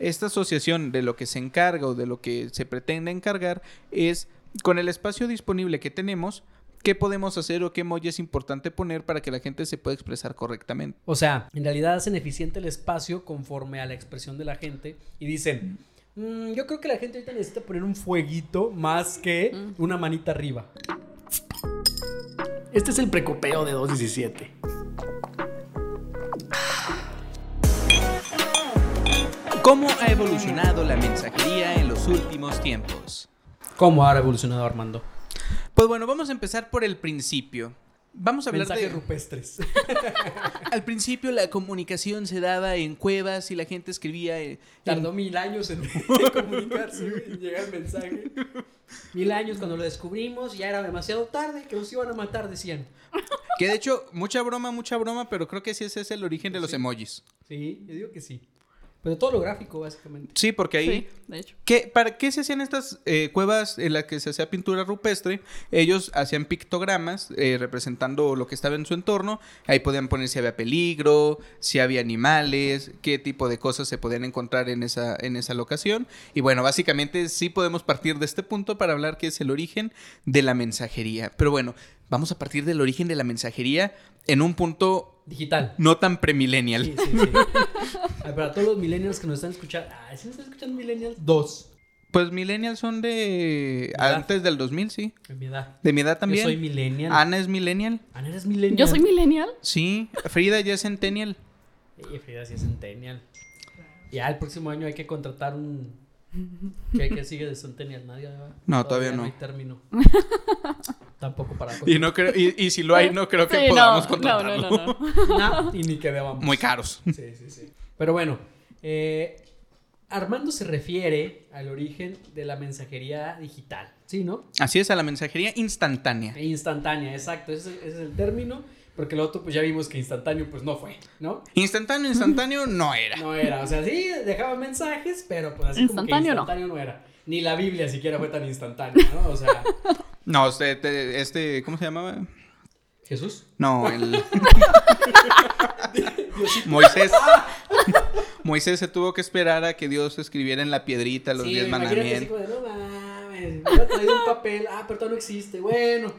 esta asociación de lo que se encarga o de lo que se pretende encargar es con el espacio disponible que tenemos, qué podemos hacer o qué emoji es importante poner para que la gente se pueda expresar correctamente. O sea, en realidad hacen eficiente el espacio conforme a la expresión de la gente y dicen, "Mm, yo creo que la gente ahorita necesita poner un fueguito más que una manita arriba. Este es el precopeo de 217. ¿Cómo ha evolucionado la mensajería en los últimos tiempos? ¿Cómo ha evolucionado Armando? Pues bueno, vamos a empezar por el principio. Vamos a hablar Mensajes de... rupestres. Al principio la comunicación se daba en cuevas y la gente escribía... en- Tardó mil años en comunicarse y llegar el mensaje. Mil años cuando lo descubrimos, ya era demasiado tarde, que nos iban a matar, decían. Que de hecho, mucha broma, mucha broma, pero creo que sí ese es el origen de los Sí. emojis. Sí, yo digo que sí. Pero todo lo gráfico, básicamente. Sí, porque ahí... Sí, de hecho. ¿Qué, ¿Para qué se hacían estas eh, cuevas en las que se hacía pintura rupestre? Ellos hacían pictogramas eh, representando lo que estaba en su entorno. Ahí podían poner si había peligro, si había animales, qué tipo de cosas se podían encontrar en esa, en esa locación. Y bueno, básicamente sí podemos partir de este punto para hablar que es el origen de la mensajería. Pero bueno, vamos a partir del origen de la mensajería en un punto Digital. no tan premillennial. Sí, sí, sí. Para todos los millennials que nos están escuchando. Ah, ¿sí nos están escuchando millennials? Dos. Pues millennials son de antes del 2000, sí. En mi edad. De mi edad también. Yo soy millennial. Ana es millennial. Ana, eres millennial. Yo soy millennial. Sí, Frida ya es centennial. Y Frida sí es centennial. Ya el próximo año hay que contratar un. ¿Qué, qué sigue de centennial? Nadie. No, todavía no. hay término. Tampoco para. Y no creo, y, y si lo hay, no creo que no, podamos no, contratarlo. no, no, no. No, y ni que debamos. Muy caros. Sí, sí, sí. Pero bueno, eh, Armando se refiere al origen de la mensajería digital. ¿Sí, no? Así es, a la mensajería instantánea. E instantánea, exacto. Ese, ese es el término. Porque lo otro, pues ya vimos que instantáneo, pues no fue, ¿no? Instantáneo, instantáneo no era. No era. O sea, sí, dejaba mensajes, pero pues así como que Instantáneo no. instantáneo no. era. Ni la Biblia siquiera fue tan instantánea, ¿no? O sea, No, este, te- este ¿cómo se llamaba? Jesús. No, el Moisés. Moisés se tuvo que esperar a que Dios escribiera en la piedrita los Sí, diez mandamientos. de, no mames, me traído un papel, ah, pero todo no existe, bueno.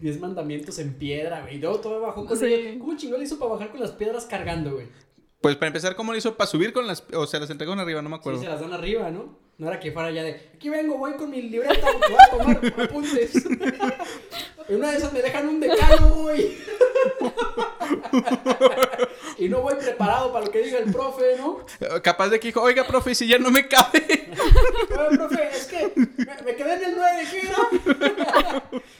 Diez mandamientos en piedra, güey, y luego todo bajó con Sí. ¿Cómo chingón le hizo para bajar con las piedras cargando, güey? Pues para empezar, ¿cómo lo hizo? Para subir con las... O sea, las entregaron arriba, no me Sí, acuerdo. se las dan arriba, ¿no? No era que fuera ya de, aquí vengo, voy con mi libreta, voy a tomar apuntes. En una de esas me dejan un decálogo, güey. y no voy preparado para lo que diga el profe, ¿no? Capaz de que dijo, oiga, profe, si ya no me cabe. Oye, profe, es que me, me quedé en el 9, ¿qué era?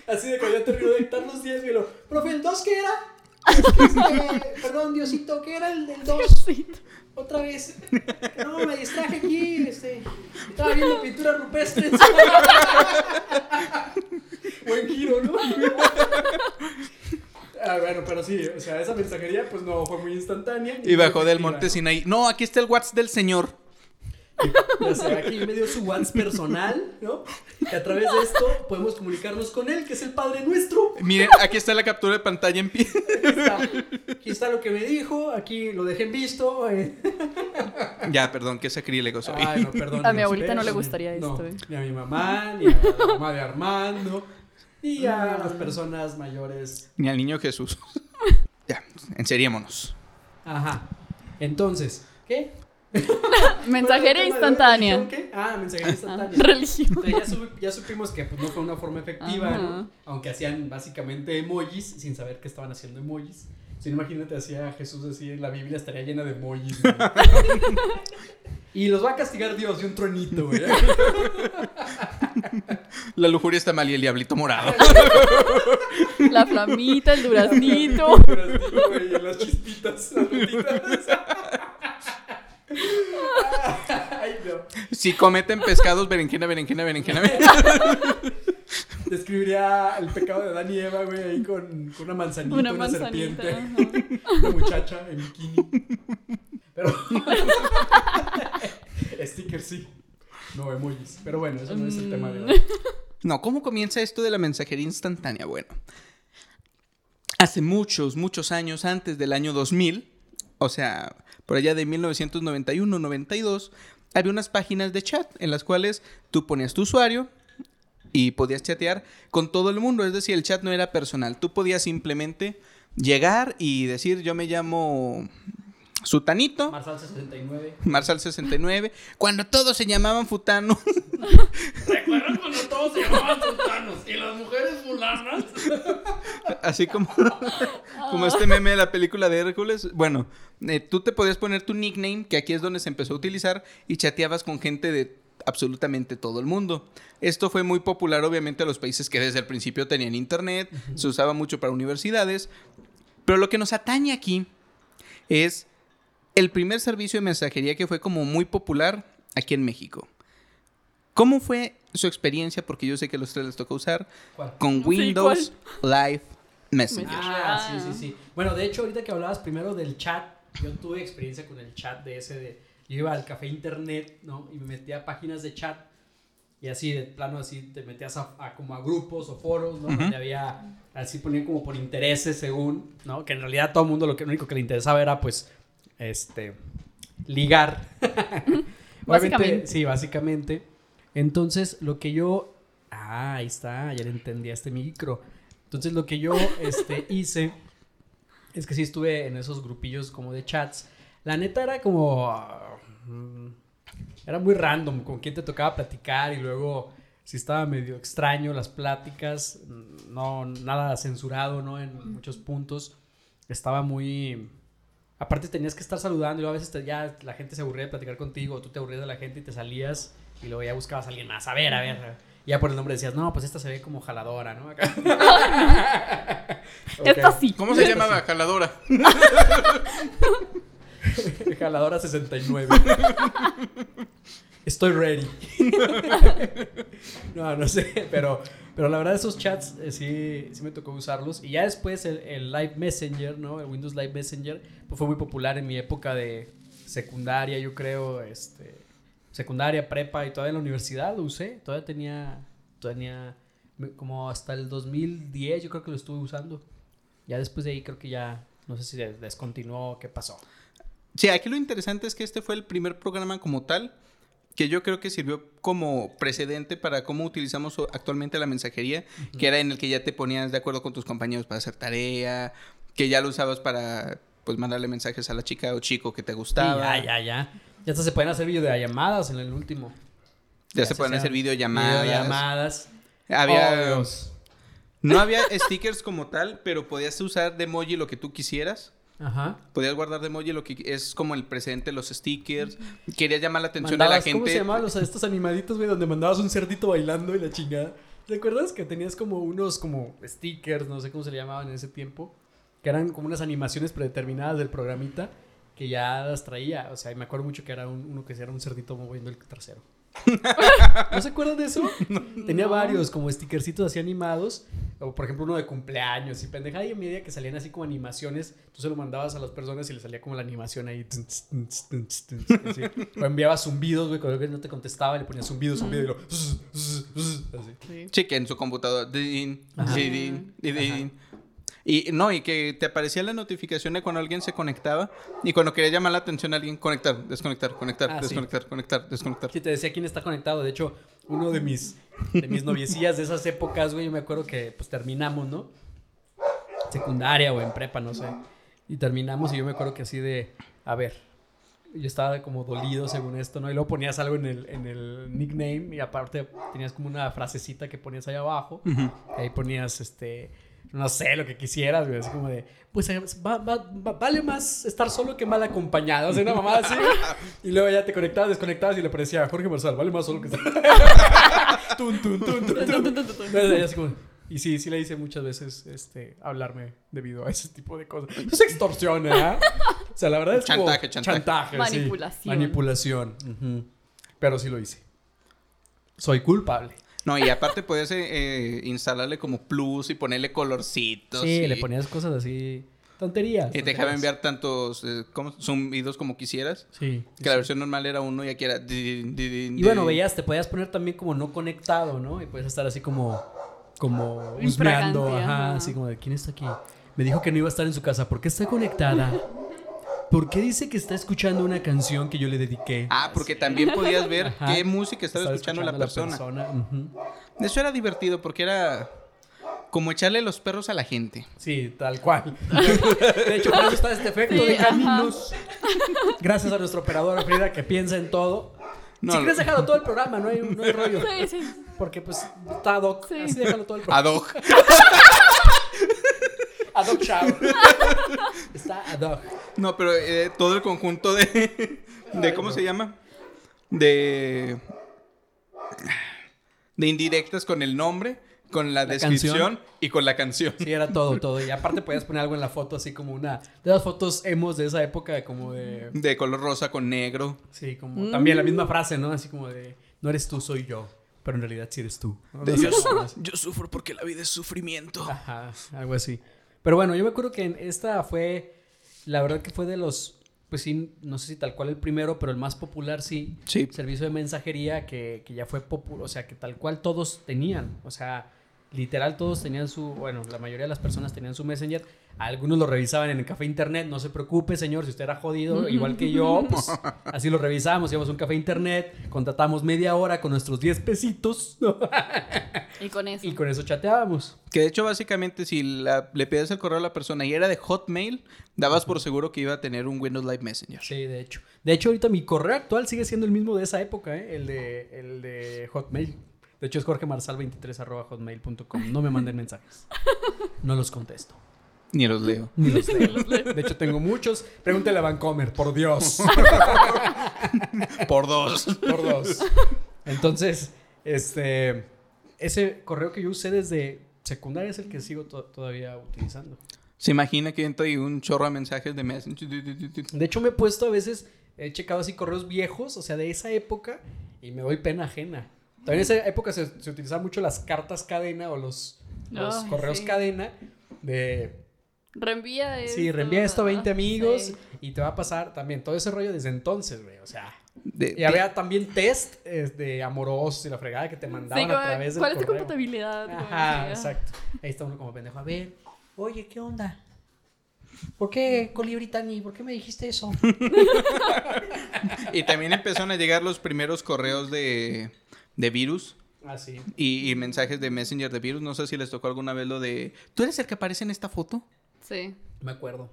Así de que ya terminó de dictar los 10 y lo, profe, ¿el 2 qué era? Es que, este, perdón, Diosito, ¿qué era el del 2? Otra vez. No, me distraje aquí, este. Estaba viendo pinturas rupestres. Buen giro, ¿no? Ah, bueno, pero sí, o sea, esa mensajería pues no fue muy instantánea. Y bajó del monte ¿no? Sinaí. No, aquí está el WhatsApp del señor. Ya sé, aquí me dio su WhatsApp personal, ¿no? Y a través de esto podemos comunicarnos con él, que es el Padre Nuestro. Miren, aquí está la captura de pantalla en pie. Aquí está, aquí está lo que me dijo, aquí lo dejé en visto. eh. ya, perdón, qué sacrílego soy. Ay, no, perdón. A mi abuelita no le Espérenme. gustaría No, esto, eh. Ni a mi mamá, ni a la mamá de Armando, ni a las personas mayores. Ni al niño Jesús. ya, enseriémonos. Ajá. Entonces, ¿qué? Mensajería ¿Cuál era el tema de hoy? instantánea. ¿Religión qué? Ah, mensajería Ah, instantánea. religión. Entonces ya, ya supimos que pues, no fue una forma efectiva, Ajá. ¿no? Aunque hacían básicamente emojis sin saber que estaban haciendo emojis. Si no, imagínate, hacía Jesús así la Biblia, estaría llena de emojis. güey. y los va a castigar Dios de un truenito, güey. La lujuria está mal y el diablito morado. La flamita, el duraznito. Pero así, güey, y las chispitas, las gotitas. Ay, no. Si cometen pescados, berenjena, berenjena, berenjena. Describiría el pecado de Adán y Eva, güey, ahí con, con una manzanita, una, Una manzanita. serpiente, ajá. una muchacha en bikini. Pero. Sticker sí. No emojis. Pero bueno, eso no es el tema de hoy. No, ¿cómo comienza esto de la mensajería instantánea? Bueno, hace muchos, muchos años antes del año 2000, o sea, por allá de 1991-92, había unas páginas de chat en las cuales tú ponías tu usuario y podías chatear con todo el mundo. Es decir, el chat no era personal. Tú podías simplemente llegar y decir, yo me llamo Sutanito. Marsal 69. Marsal 69, cuando todos se llamaban Futano. ¿Recuerdan cuando todos se llamaban sultanos y las mujeres fulanas? Así como, como este meme de la película de Hércules. Bueno, eh, tú te podías poner tu nickname, que aquí es donde se empezó a utilizar, y chateabas con gente de absolutamente todo el mundo. Esto fue muy popular obviamente a los países que desde el principio tenían internet, se usaba mucho para universidades, pero lo que nos atañe aquí es el primer servicio de mensajería que fue como muy popular aquí en México. ¿Cómo fue su experiencia? Porque yo sé que a los tres les toca usar ¿Cuál? con Sí, Windows Live Messenger. Ah, sí, sí, sí. Bueno, de hecho, ahorita que hablabas primero del chat, yo tuve experiencia con el chat de ese de... Yo iba al café internet, ¿no? Y me metía a páginas de chat y así, de plano, así, te metías a, a como a grupos o foros, ¿no? Donde había, así ponían como por intereses según, ¿no? Que en realidad todo el mundo lo, que, lo único que le interesaba era, pues, este, ligar. Básicamente. Sí, básicamente. Entonces, lo que yo... Ah, ahí está, ya le entendí a este micro. Entonces, lo que yo este, hice es que sí estuve en esos grupillos como de chats. La neta era como... mm, Era muy random con quién te tocaba platicar y luego si estaba medio extraño las pláticas, mm, no nada censurado, ¿no? En muchos puntos estaba muy aparte tenías que estar saludando y luego a veces te- ya la gente se aburría de platicar contigo, o tú te aburrías de la gente y te salías y luego ya buscabas a alguien más, a ver, a ver. Y ya por el nombre decías, "No, pues esta se ve como jaladora, ¿no?" Acá. Ok. Esta sí. ¿Cómo se llamaba? Jaladora. Jaladora 69. Estoy ready. no, no sé, pero, pero la verdad esos chats eh, sí, sí me tocó usarlos. Y ya después el, Live Messenger, ¿no? El Windows Live Messenger, pues fue muy popular en mi época de secundaria, yo creo, este, secundaria, prepa y todavía en la universidad lo usé. Todavía tenía, me- como hasta el 2010 yo creo que lo estuve usando. Ya después de ahí creo que ya, no sé si des- descontinuó, qué pasó. Sí, aquí lo interesante es que este fue el primer programa como tal que yo creo que sirvió como precedente para cómo utilizamos actualmente la mensajería, que era en el que ya te ponías de acuerdo con tus compañeros para hacer tarea, que ya lo usabas para pues mandarle mensajes a la chica o chico que te gustaba. Ya, ya, ya. Ya hasta se pueden hacer videollamadas en el último. Ya se pueden hacer videollamadas. Videollamadas. Había Oh, no había stickers como tal, pero podías usar de emoji lo que tú quisieras. Ajá. Podías guardar de emoji lo que es como el presente, los stickers. Querías llamar la atención a la gente. ¿Cómo se llamaban los, estos animaditos, güey? Donde mandabas un cerdito bailando y la chingada. ¿Te acuerdas que tenías como unos como stickers, no sé cómo se le llamaban en ese tiempo? Que eran como unas animaciones predeterminadas del programita que ya las traía. O sea, y me acuerdo mucho que era un- uno que era un cerdito moviendo el trasero. ¿No se acuerdan de eso? Tenía No. varios como stickercitos así animados. O por ejemplo uno de cumpleaños y pendejada y media que salían así como animaciones. Tú se lo mandabas a las personas y le salía como la animación ahí. tun, tun, tun, tun, tun, así. O enviabas zumbidos, güey, cuando alguien no te contestaba le ponías zumbido, zumbido y lo... Así. Sí. Que en su computadora. din, Ajá. din, din, din. Y no, y que te aparecía la notificación de cuando alguien se conectaba y cuando quería llamar la atención a alguien, conectar, desconectar, conectar, Ah, sí. desconectar, conectar, desconectar. Sí, te decía quién está conectado. De hecho, uno de mis, de mis noviecillas de esas épocas, güey, yo me acuerdo que pues terminamos, ¿no? Secundaria o en prepa, no sé. Y terminamos y yo me acuerdo que así de, a ver, yo estaba como dolido según esto, ¿no? Y luego ponías algo en el, en el nickname y aparte tenías como una frasecita que ponías ahí abajo. Ahí ponías, este, no sé, lo que quisieras, güey. Así como de, pues eh, va- va- va- vale más estar solo que mal acompañado. O sea, una mamada así. Y luego ya te conectabas, desconectabas y le parecía Jorge Marsal, vale más solo que estar. tun, tun, tun, tun, tun. Entonces, ella así como- y sí, sí le hice muchas veces este, hablarme debido a ese tipo de cosas. Es extorsión, ¿eh? O sea, la verdad es como Chantaje, chantaje. sí. Manipulación. Manipulación. Pero sí lo hice. Soy culpable. No, y aparte podías eh, instalarle como plus y ponerle colorcitos. Sí, y, le ponías cosas así. Tonterías. Y te dejaba enviar tantos eh, ¿cómo? zumbidos como quisieras. Sí. Que la versión normal era uno y aquí era... Y bueno, veías, te podías poner también como no conectado, ¿no? Y puedes estar así como, como husmeando, Infragante, ajá, ajá. así como de, ¿quién está aquí? Me dijo que no iba a estar en su casa, ¿por qué está conectada? ¿Por qué dice que está escuchando una canción que yo le dediqué? Ah, porque también podías ver Ajá. qué música estaba, escuchando, la persona. Eso era divertido porque era como echarle los perros a la gente. Sí, tal cual. De hecho, por eso está este efecto Sí, de ajá. caminos. Gracias a nuestra operadora Frida que piensa en todo. No, si quieres, déjalo todo el programa, no hay, no hay rollo. Sí, sí. Porque pues está ad hoc. Sí. Así déjalo todo el programa. ad hoc. Ad hoc show. Está ad hoc. No, pero eh, todo el conjunto de, de ¿cómo se llama? De de indirectas con el nombre, con la, La descripción canción. y con la canción. Sí, era todo, todo. Y aparte podías poner algo en la foto, así como una de las fotos emos de esa época, como de. De color rosa con negro. Sí, como también la misma frase, ¿no? Así como de. No eres tú, soy yo. Pero en realidad sí eres tú. yo sufro porque la vida es sufrimiento. Ajá, algo así. Pero bueno, yo me acuerdo que en esta fue. La verdad que fue de los. Pues sí, no sé si tal cual el primero, pero el más popular sí. Sí. Servicio de mensajería que, que ya fue popular. O sea, que tal cual todos tenían. O sea, literal todos tenían su. Bueno, la mayoría de las personas tenían su Messenger. Algunos lo revisaban en el café internet. No se preocupe, señor, si usted era jodido, igual que yo, pues así lo revisamos. Íbamos a un café internet, contratamos media hora con nuestros 10 pesitos Y con eso. y con eso chateábamos. Que de hecho, básicamente, si la- le pedías el correo a la persona y era de Hotmail, dabas por seguro que iba a tener un Windows Live Messenger. Sí, de hecho. De hecho, ahorita mi correo actual sigue siendo el mismo de esa época, ¿eh? el, de, el de Hotmail. De hecho, es jorgemarsal23 arroba hotmail.com. No me manden mensajes. No los contesto. Ni los leo. Ni los leo. De hecho, tengo muchos. Pregúntale a Vancomer, por Dios. Por dos. Por dos. Entonces, este. Ese correo que yo usé desde secundaria es el que sigo to- todavía utilizando. Se imagina que entra y un chorro de mensajes de Messenger. De hecho, me he puesto a veces, he checado así correos viejos, o sea, de esa época, y me doy pena ajena. También en esa época se, se utilizaban mucho las cartas cadena o los, los Ay, correos sí. cadena de... Reenvía esto. Sí, reenvía esto a 20 Ah, amigos sí. y te va a pasar también todo ese rollo desde entonces, güey. O sea, De- y había también test eh, de amorosos y la fregada que te Sí, mandaban como, a través del ¿Cuál es tu compatibilidad? Ajá, exacto. Ahí está uno como pendejo. A ver, oye, ¿qué onda? ¿Por qué, Colibri Tani? ¿Por qué me dijiste eso? Y también empezaron a llegar los primeros correos de, de virus Ah, sí. y, y mensajes de Messenger de virus. No sé si les tocó alguna vez lo de... ¿Tú eres el que aparece en esta foto? Sí. Me acuerdo.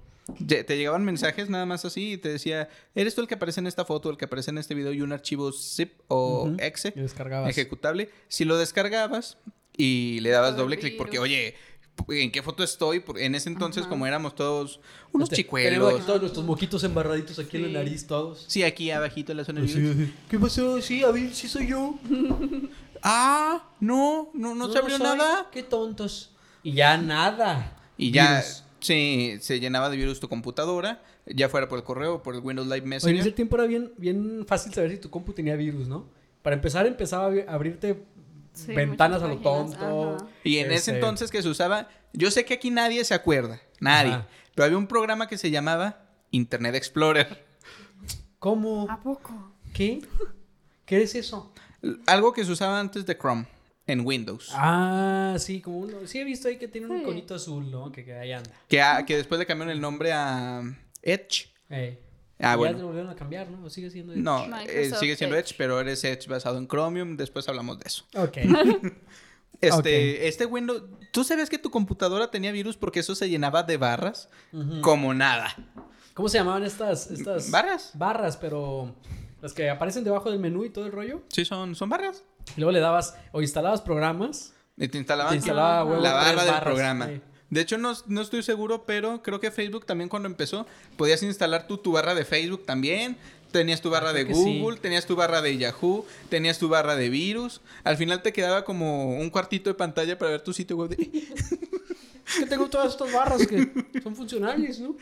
Te llegaban mensajes nada más así y te decía, ¿eres tú el que aparece en esta foto, el que aparece en este video y un archivo zip o Ujú. exe Y descargabas. ejecutable? Si lo descargabas y le dabas doble clic porque, oye, ¿en qué foto estoy? En ese entonces, Ajá. como éramos todos unos Este, Tenemos chicuelos. aquí todos nuestros moquitos embarraditos aquí en Sí. la nariz, todos. Sí, aquí abajito en la zona de virus. ¿Qué pasó? Sí, a ver, sí soy yo. Ah, no, no, no, se abrió nada. Qué tontos. Y ya nada. Y ya Virus. Se, se llenaba de virus tu computadora, ya fuera por el correo o por el Windows Live Oye, en Messenger. ese tiempo era bien, bien fácil saber si tu compu tenía virus, ¿no? Para empezar, empezaba a abri- abrirte Sí, ventanas a lo tonto. ajá. Y en ese Este, entonces que se usaba, yo sé que aquí nadie se acuerda, nadie, Ajá. pero había un programa que se llamaba Internet Explorer, ¿Cómo? ¿A poco? ¿Qué? ¿Qué es eso? algo que se usaba antes de Chrome en Windows, Ah, sí, como uno. Sí, he visto ahí que tiene un iconito azul, ¿no? Que, que ahí anda. que, a- que después le cambiaron el nombre a Edge. Ey. Ah, Y bueno. Ya lo volvieron a cambiar, ¿no? ¿O sigue siendo. No, eh, sigue siendo Edge. Edge. pero eres Edge basado en Chromium, después hablamos de eso. Ok. Este, este Windows, ¿tú sabías que tu computadora tenía virus porque eso se llenaba de barras? Como nada. ¿Cómo se llamaban estas, estas ¿Barras? barras, pero las que aparecen debajo del menú y todo el rollo? Sí, son, son barras. Y luego le dabas o instalabas programas. Y te instalaban Te instalaba huevo, la barra del barras, programa. sí. De hecho, no, no estoy seguro, pero creo que Facebook también cuando empezó, podías instalar tú tu barra de Facebook también. Tenías tu barra Ah, de sí. Google, tenías tu barra de Yahoo, tenías tu barra de virus. Al final te quedaba como un cuartito de pantalla para ver tu sitio web. De... Es que tengo todas estas barras que son funcionales, ¿no?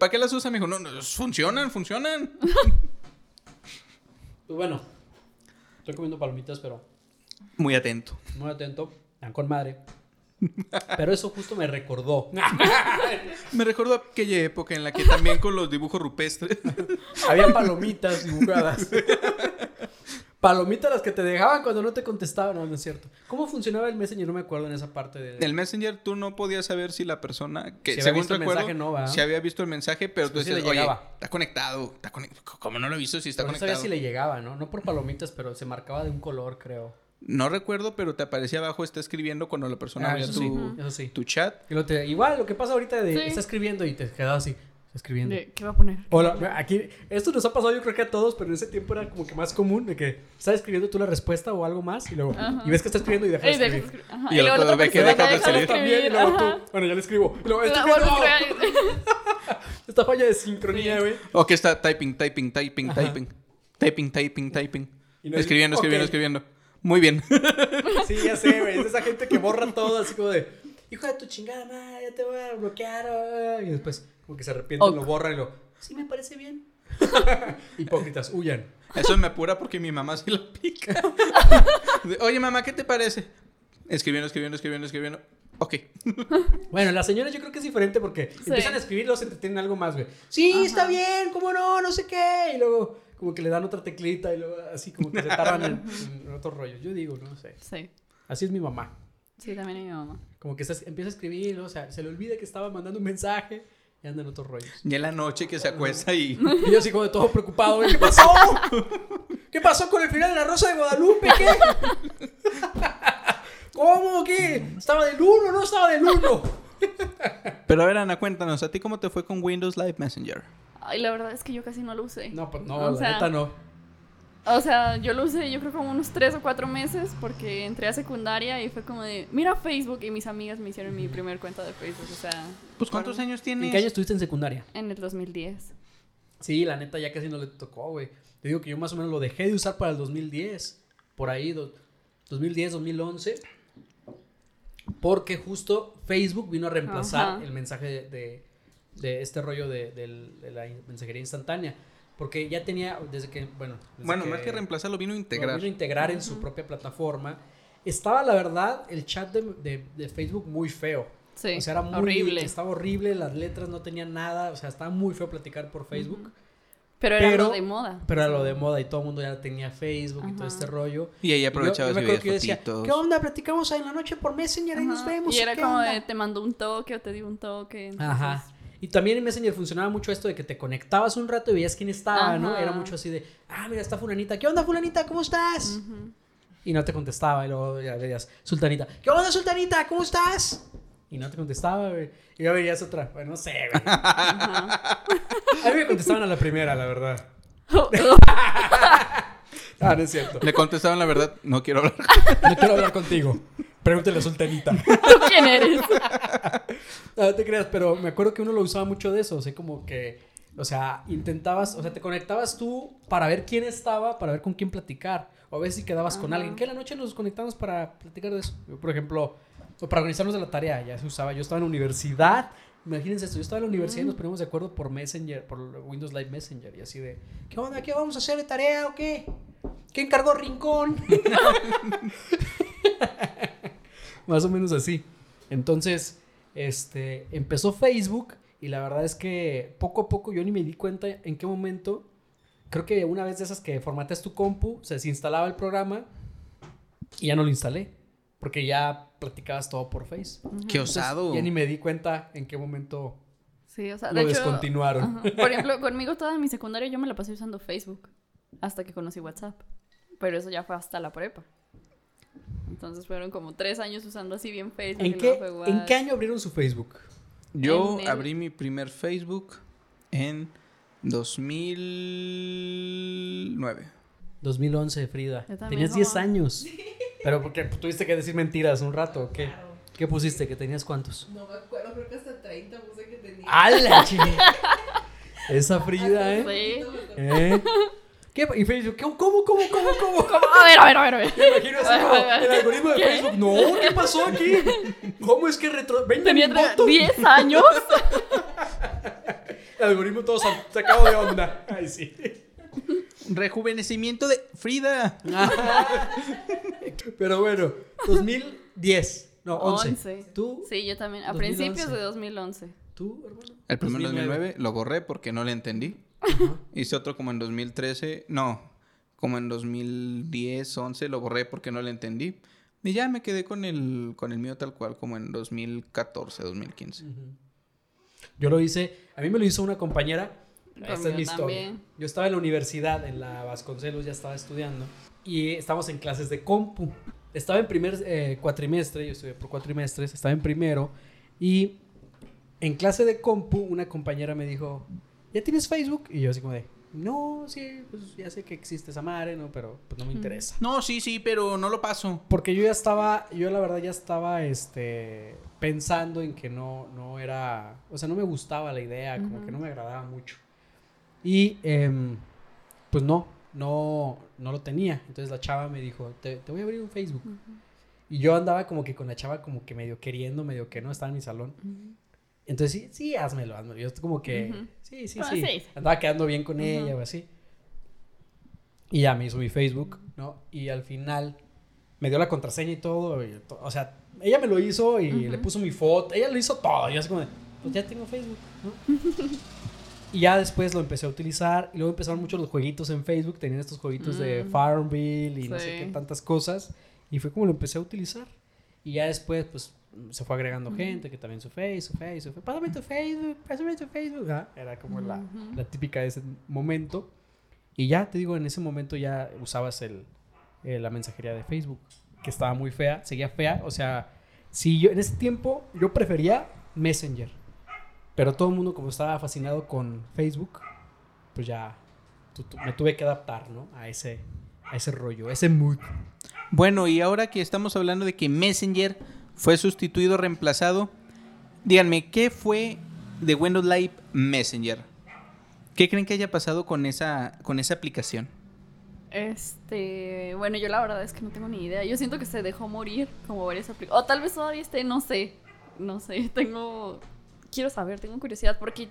¿Para qué las usas? Me dijo, no, no, funcionan, funcionan. Pues bueno, estoy comiendo palomitas, pero Muy atento. muy atento. Están con madre. Pero eso justo me recordó. Me recuerdo aquella época en la que también con los dibujos rupestres. Había palomitas dibujadas. Palomitas las que te dejaban cuando no te contestaban. No, no es cierto. ¿Cómo funcionaba el Messenger? No me acuerdo en esa parte de... El Messenger tú no podías saber si la persona que Si había según visto el recuerdo, mensaje, no, ¿va? si había visto el mensaje, pero tú decías, le oye, está conectado, está conectado. ¿Cómo no lo he visto si está Pero no sabía conectado? si le llegaba, ¿no? No por palomitas, pero se marcaba de un color, creo. No recuerdo, pero te aparecía abajo, está escribiendo cuando la persona Ah, veía tu, sí. tu chat. Y lo te- igual, lo que pasa ahorita de... Sí. Está escribiendo y te quedaba así. Escribiendo. De, ¿Qué va a poner? Hola, aquí, esto nos ha pasado yo creo que a todos, pero en ese tiempo era como que más común de que estás escribiendo tú la respuesta o algo más y luego, Ajá. y ves que está escribiendo y dejas de Ey, deja de escribir. Ajá. Y el luego otro la ve que deja de escribir. También, y luego tú, bueno, ya le escribo. Y luego. Esta falla de sincronía, güey. O que está typing, typing, typing, Ajá. typing. Typing, typing, typing. No- escribiendo, escribiendo, escribiendo. Muy bien. Sí, ya sé, güey. Es esa gente que borra todo así como de, hijo de tu chingada madre, ya te voy a bloquear. ah", Y después, como que se arrepienten, Ok. lo borran y lo, sí me parece bien. Hipócritas, huyan. Eso me apura porque mi mamá sí la pica. Oye, mamá, ¿qué te parece? Escribiendo, escribiendo, escribiendo, escribiendo. Ok. Bueno, las señoras yo creo que es diferente porque Sí. empiezan a escribir y luego se entretienen algo más, güey. Sí, Ajá. está bien, cómo no, no sé qué. Y luego como que le dan otra teclita y luego así como que se tardan en, en otro rollo. Yo digo, no sé. Sí. Así es mi mamá. Sí, también es mi mamá. Como que estás- empieza a escribir o sea, se le olvida que estaba mandando un mensaje y anda en otros rollos. Ya en la noche que se acuesta y. Y yo así como de todo preocupado, ¿qué pasó? ¿Qué pasó con el final de la Rosa de Guadalupe? ¿Qué? ¿Cómo? ¿Qué? ¿Estaba del 1 no estaba del 1? Pero a ver, Ana, cuéntanos, ¿a ti cómo te fue con Windows Live Messenger? Ay, la verdad es que yo casi no lo usé. No, pues no, O la sea, neta no. O sea, yo lo usé yo creo como unos tres o cuatro meses porque entré a secundaria y fue como de, mira Facebook y mis amigas me hicieron mi primer cuenta de Facebook, o sea, Pues, ¿cuántos años tienes? ¿En qué año estuviste en secundaria? en el 2010. Sí, la neta ya casi no le tocó, güey. Te digo que yo más o menos lo dejé de usar para el 2010. Por ahí, do- 2010, 2011. Porque justo Facebook vino a reemplazar Ajá. el mensaje de, de- de este rollo de, de la mensajería instantánea. Porque ya tenía, desde que, bueno. desde Bueno, más que reemplazarlo, vino a lo integrar. vino a integrar en su propia plataforma. Estaba, la verdad, el chat de, de- de Facebook muy feo. Sí, o sea, era muy horrible. Estaba horrible, las letras no tenían nada. O sea, estaba muy feo platicar por Facebook. Pero era pero- lo de moda. Pero era lo de moda y todo el mundo ya tenía Facebook y todo Ajá. este rollo. Y ahí Y yo- yo me que yo decía. ¿qué onda? Platicamos en la noche por Messenger y nos Ajá. vemos. Y era ¿qué como onda?". de, te mandó un toque o te dio un toque. entonces- Ajá. Y también en Messenger funcionaba mucho esto de que te conectabas un rato y veías quién estaba, ¿no? Era mucho así de, ah, mira, está fulanita. ¿Qué onda, fulanita? ¿Cómo estás? Y no te contestaba. Y luego ya veías, sultanita. ¿Qué onda, sultanita? ¿Cómo estás? Y no te contestaba, güey. Y ya veías otra. Bueno, no sé, güey. Ajá. A mí me contestaban a la primera, la verdad. Ah, no es cierto. Le contestaban la verdad, no quiero hablar. No quiero hablar contigo. Pregúntale a sultanita. ¿Tú quién eres? No, no te creas, pero me acuerdo que uno lo usaba mucho de eso, o sea, como que, o sea, intentabas, o sea, te conectabas tú para ver quién estaba, para ver con quién platicar, o a ver si quedabas con alguien, que en la noche nos conectamos para platicar de eso. Yo, por ejemplo, o para organizarnos de la tarea, ya se usaba, yo estaba en la universidad, imagínense esto, yo estaba en la universidad y nos poníamos de acuerdo por Messenger, por Windows Live Messenger, y así de, ¿qué onda? ¿Qué vamos a hacer de tarea o qué? ¿Quién cargó rincón? Más o menos así. Entonces, este, empezó Facebook y la verdad es que poco a poco yo ni me di cuenta en qué momento. Creo que una vez de esas que formateas tu compu, se desinstalaba el programa y ya no lo instalé. Porque ya platicabas todo por Face. Qué Entonces, osado. ya ni me di cuenta en qué momento Sí, o sea, lo de hecho, descontinuaron. ajá. Por ejemplo, conmigo toda mi secundaria yo me la pasé usando Facebook hasta que conocí WhatsApp. Pero eso ya fue hasta la prepa. Entonces fueron como tres años usando así bien Facebook. ¿En y qué, fue ¿En qué año abrieron su Facebook? Yo el- abrí mi primer Facebook en 2009. 2011, Frida. Tenías 10 años. Pero porque tuviste que decir mentiras un rato, ¿o ¿qué? ¿Qué pusiste? ¿Que tenías cuántos? No me acuerdo, creo que hasta 30 puse que tenía. ¡Hala, chile! Esa Frida, ¿eh? Sí. ¿Eh? ¿Qué? ¿Y Facebook? ¿Cómo, cómo, cómo, cómo? cómo? A ver, a ver, a ver, a ver. Me imagino así como el algoritmo de ¿Qué? Facebook. No, ¿qué pasó aquí? ¿Cómo es que retro... 20 Tenía mil votos? 10 años. El algoritmo todo sa- sacado de onda. Ay, sí. Rejuvenecimiento de Frida. Pero bueno, 2010. No, 11. 11. ¿Tú? Sí, yo también. A 2011. principios de 2011. ¿Tú, hermano? El primero 2009. 2009 lo borré porque no le entendí. Hice otro como en 2013. No, como en 2010, 11, lo borré porque no le entendí. Y ya me quedé con el, con el mío tal cual, como en 2014, 2015. Yo lo hice, a mí me lo hizo una compañera. Esta es mi historia. también. Yo estaba en la universidad, en la Vasconcelos, ya estaba estudiando. Y estábamos en clases de compu. Estaba en primer eh, cuatrimestre, yo estudié por cuatrimestres, estaba en primero. Y en clase de compu, una compañera me dijo, ¿ya tienes Facebook? Y yo así como de, no, sí, pues ya sé que existe esa madre, ¿no? Pero pues no me interesa. No, sí, sí, pero no lo paso. Porque yo ya estaba, yo la verdad ya estaba, este, pensando en que no, no era, o sea, no me gustaba la idea, como que no me agradaba mucho. Y, em, pues no, no, no lo tenía. Entonces la chava me dijo, te, te voy a abrir un Facebook. Y yo andaba como que con la chava como que medio queriendo, medio que no, estaba en mi salón. Entonces, sí, sí, házmelo, házmelo. Yo como que, Ujú. sí, sí, sí. sí. Andaba quedando bien con ella o así. Y ya me hizo mi Facebook, ¿no? Y al final me dio la contraseña y todo. y to- o sea, ella me lo hizo y le puso mi foto. Ella lo hizo todo. Y yo así como de, pues ya tengo Facebook, ¿no? y ya después lo empecé a utilizar. Y luego empezaron muchos los jueguitos en Facebook. Tenían estos jueguitos de Mm. Farmville y no sé Sí. qué tantas cosas. Y fue como lo empecé a utilizar. Y ya después, pues, se fue agregando Ujú. gente que también su face, su face, su face. Pásame tu Facebook, pásame tu Facebook. Ah, Era como la, Ujú. la típica de ese momento. Y ya, te digo, en ese momento ya usabas el, eh, la mensajería de Facebook, que estaba muy fea, seguía fea. O sea, si yo en ese tiempo yo prefería Messenger. Pero todo el mundo, como estaba fascinado con Facebook, pues ya tu- tu- me tuve que adaptar, ¿no? A ese, a ese rollo, a ese mood. Bueno, y ahora que estamos hablando de que Messenger fue sustituido, reemplazado, díganme, ¿qué fue de Windows Live Messenger? ¿Qué creen que haya pasado con esa, con esa aplicación? Este, bueno, yo la verdad es que no tengo ni idea. Yo siento que se dejó morir como varias aplicaciones. O tal vez todavía esté, no sé. No sé, tengo quiero saber, tengo curiosidad porque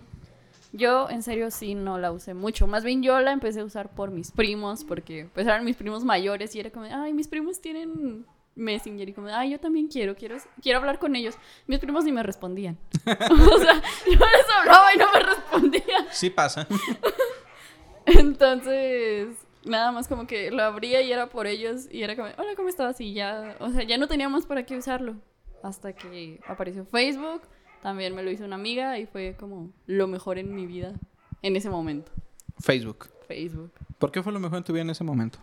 yo en serio sí no la usé mucho. Más bien yo la empecé a usar por mis primos porque pues eran mis primos mayores y era como, ay, mis primos tienen Messenger y como, ay, yo también quiero, quiero quiero hablar con ellos. Mis primos ni me respondían. o sea, yo les hablaba y no me respondían. Sí pasa. Entonces, nada más como que lo abría y era por ellos y era como, hola, ¿cómo estás? Y ya, o sea, ya no tenía más para qué usarlo. Hasta que apareció Facebook, también me lo hizo una amiga y fue como lo mejor en mi vida en ese momento, Facebook. Facebook. ¿Por qué fue lo mejor en tu vida en ese momento?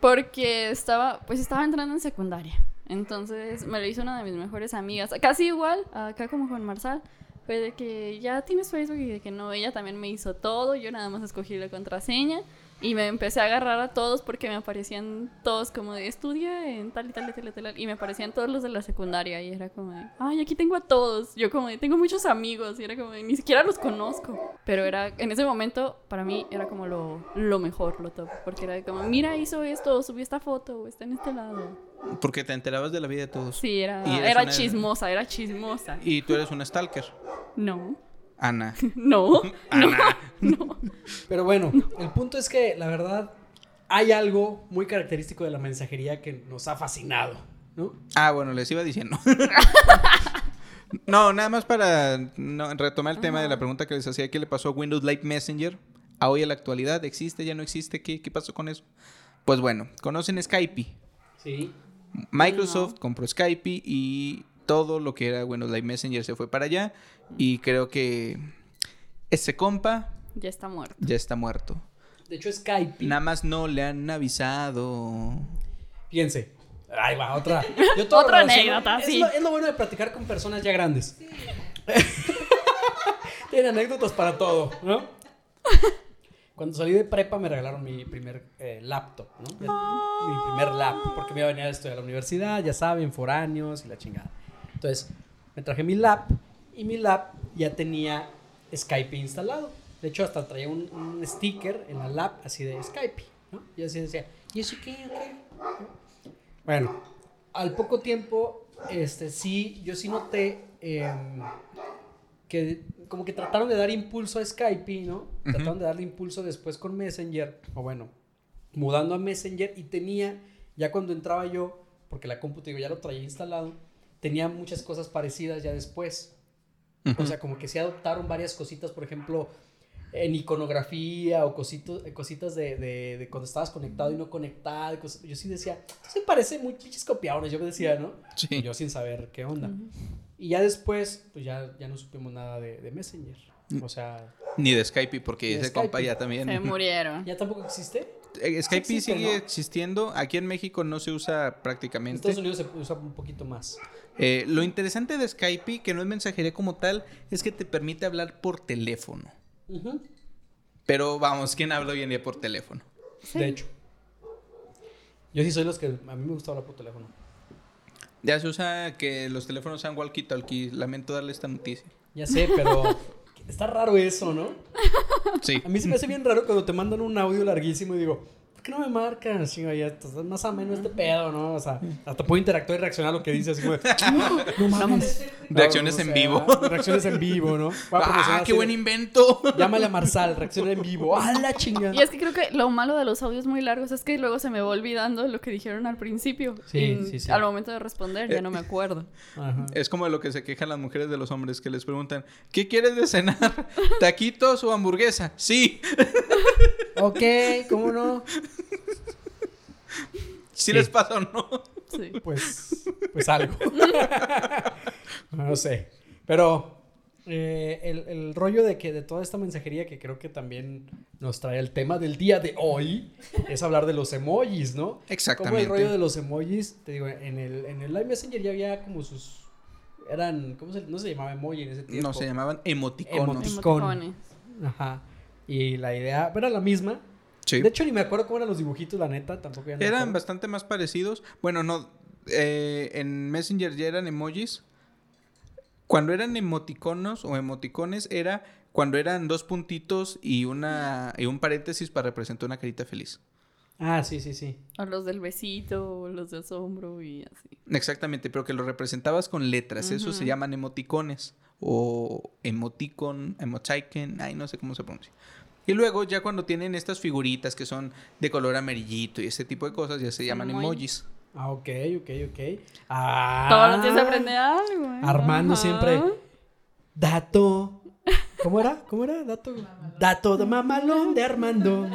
Porque estaba, pues estaba entrando en secundaria. Entonces me lo hizo una de mis mejores amigas. Casi igual, acá como con Marsal. Fue de que ya tienes Facebook y de que no, ella también me hizo todo. Yo nada más escogí la contraseña y me empecé a agarrar a todos porque me aparecían todos como de estudia en tal y tal y tal y tal. Y me aparecían todos los de la secundaria y era como de, ay, aquí tengo a todos. Yo como de, tengo muchos amigos y era como de, ni siquiera los conozco. Pero era, en ese momento, para mí era como lo, lo mejor, lo top. Porque era como, mira, hizo esto, subió esta foto, está en este lado. Porque te enterabas de la vida de todos. Sí, era, era una- chismosa, era chismosa. Y tú eres una stalker. No, Ana. no, Ana. no. Pero bueno, el punto es que la verdad hay algo muy característico de la mensajería que nos ha fascinado, ¿no? Ah, bueno, les iba diciendo. no, nada más para no, retomar el tema de la pregunta que les hacía, ¿qué le pasó a Windows Live Messenger? A hoy a la actualidad, ¿existe? ¿Ya no existe? ¿Qué, qué pasó con eso? Pues bueno, conocen Skype. Sí. Microsoft compró Skype y todo lo que era Windows Live Messenger se fue para allá. Y creo que ese compa Ya está muerto. ya está muerto. De hecho, Skype. Nada más no le han avisado. Fíjense. Ahí va, otra. Yo todo Otra anécdota, es sí. Lo, es lo bueno de platicar con personas ya grandes. Tienen anécdotas para todo, ¿no? Cuando salí de prepa me regalaron mi primer eh, laptop, ¿no? Mi primer laptop, porque me iba a venir a estudiar a la universidad, ya saben, foráneos y la chingada. Entonces, me traje mi lap y mi lap ya tenía Skype instalado. De hecho, hasta traía un, un sticker en la lap así de Skype, ¿no? Y así decía, ¿y eso qué? o qué?". Bueno, al poco tiempo, este, sí, yo sí noté em, que como que trataron de dar impulso a Skype, ¿no? Trataron de darle impulso después con Messenger, o bueno, mudando a Messenger y tenía, ya cuando entraba yo, porque la compu, digo, ya lo traía instalado, tenía muchas cosas parecidas ya después. O sea, como que se adoptaron varias cositas, por ejemplo, en iconografía o cositos, cositas de, de, de cuando estabas conectado y no conectado. cosas- yo sí decía, se parece muy pinches copiadones, yo me decía, ¿no? Sí. Yo sin saber qué onda. Y ya después, pues ya, ya no supimos nada de, de Messenger. O sea, Ni de Skype, porque ese Skype. compa ya también. Se murieron. ¿ya tampoco existe? Eh, Skype existe, sigue ¿no? existiendo. Aquí en México no se usa En prácticamente. Estados Unidos se usa un poquito más. Eh, lo interesante de Skype, que no es mensajería como tal, es que te permite hablar por teléfono. Pero vamos, ¿quién habla hoy en día por teléfono? Sí. De hecho. Yo sí soy los que a mí me gusta hablar por teléfono. Ya se usa que los teléfonos sean walkie-talkie. Lamento darle esta noticia. Ya sé, pero está raro eso, ¿no? Sí. A mí se me hace bien raro cuando te mandan un audio larguísimo y digo, ¿por qué no me marcas? Chinga, ya más o menos este pedo, ¿no? O sea, hasta puedo interactuar y reaccionar a lo que dices. Así como, de, no mames. Reacciones No, en sea, vivo. Reacciones en vivo, ¿no? ¡Ah, qué así buen invento! Llámale a Marsal, reacciona en vivo. ¡Ah, la chinga! Y es que creo que lo malo de los audios muy largos es que luego se me va olvidando lo que dijeron al principio. Sí, sí, sí. Al momento de responder ya no me acuerdo. Ajá. Es como de lo que se quejan las mujeres de los hombres que les preguntan, ¿qué quieres de cenar? ¿Taquitos o hamburguesa? Sí. Ok, ¿cómo no? ¿Sí, Sí. les pasa o no? Sí. Pues, pues algo. no sé. Pero eh, el, el rollo de que de toda esta mensajería que creo que también nos trae el tema del día de hoy es hablar de los emojis, ¿no? Como Exactamente. el rollo de los emojis, te digo, en el, en el Live Messenger ya había como sus... Eran, ¿cómo se, no se llamaba emoji en ese tiempo? No, se llamaban emoticonos. Emoticones. Ajá. Y la idea era la misma. Sí. De hecho, ni me acuerdo cómo eran los dibujitos, la neta, tampoco ya Eran acuerdo. bastante más parecidos. Bueno, no. eh, en Messenger ya eran emojis. Cuando eran emoticonos o emoticones era cuando eran dos puntitos y una y un paréntesis para representar una carita feliz. Ah, sí, sí, sí. O los del besito, o los de asombro y así. Exactamente, pero que lo representabas con letras. Esos se llaman emoticones. O emoticon, emoticon, ay, no sé cómo se pronuncia. Y luego ya cuando tienen estas figuritas que son de color amarillito y ese tipo de cosas, ya se llaman Emoji. emojis. Ah, ok, ok, ok. Ah, Todos los días se aprende algo. ¿eh? Armando Ajá. siempre. Dato. ¿Cómo era? ¿Cómo era? Dato. Dato de mamalón de Armando.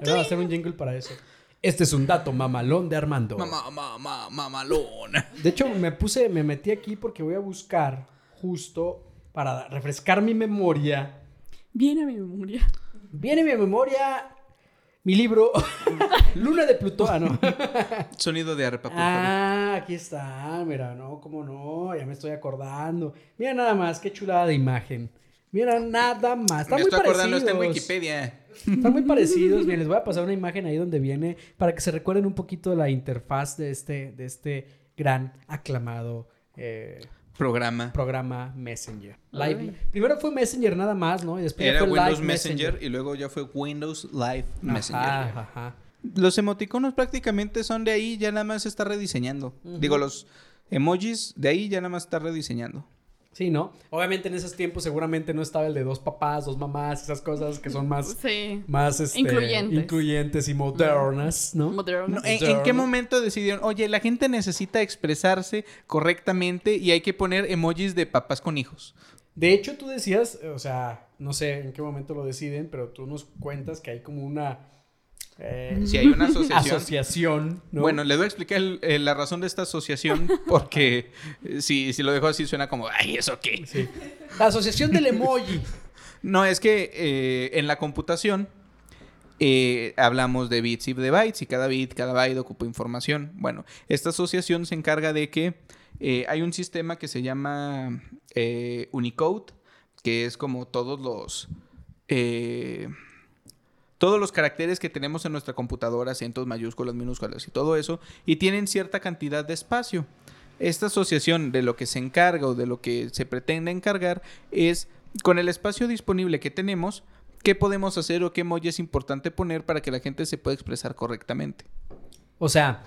Vamos a hacer un jingle para eso. Este es un dato mamalón de Armando. Mamá, mamá, mamalón. De hecho, me puse, me metí aquí porque voy a buscar justo para refrescar mi memoria. Viene a mi memoria. Viene mi memoria mi libro Luna de Plutón. Ah, no. Sonido de arpa. Ah, aquí está, mira, no, cómo no, ya me estoy acordando. Mira nada más, qué chulada de imagen. Mira nada más. Están Me muy estoy acordando, está en parecidos. Wikipedia. Están muy parecidos. Bien, les voy a pasar una imagen ahí donde viene para que se recuerden un poquito la interfaz de este, de este gran aclamado eh, Programa. programa Messenger. Live. Ay. Primero fue Messenger nada más, ¿no? Y después ya Era fue Windows Live Messenger, y luego ya fue Windows Live Messenger. Ajá, ajá. Los emoticonos prácticamente son de ahí, ya nada más se está rediseñando. Digo, los emojis de ahí ya nada más está rediseñando. Sí, ¿no? Obviamente en esos tiempos seguramente no estaba el de dos papás, dos mamás, esas cosas que son más, Sí. más este, Incluyentes. incluyentes y modernas, ¿no? Moderno. No, ¿en, en qué momento decidieron, oye, la gente necesita expresarse correctamente y hay que poner emojis de papás con hijos? De hecho, tú decías, o sea, no sé en qué momento lo deciden, pero tú nos cuentas que hay como una eh, Si hay una asociación. asociación, ¿no? Bueno, les voy a explicar el- eh, la razón de esta asociación porque eh, si, si lo dejo así suena como, ay, ¿eso qué? Sí. La asociación del emoji. No, es que eh, en la computación eh, hablamos de bits y de bytes y cada bit, cada byte ocupa información. Bueno, esta asociación se encarga de que eh, hay un sistema que se llama eh, Unicode, que es como todos los... todos los caracteres que tenemos en nuestra computadora, acentos, mayúsculas, minúsculas y todo eso, y tienen cierta cantidad de espacio. Esta asociación de lo que se encarga o de lo que se pretende encargar es con el espacio disponible que tenemos, qué podemos hacer o qué emoji es importante poner para que la gente se pueda expresar correctamente. O sea,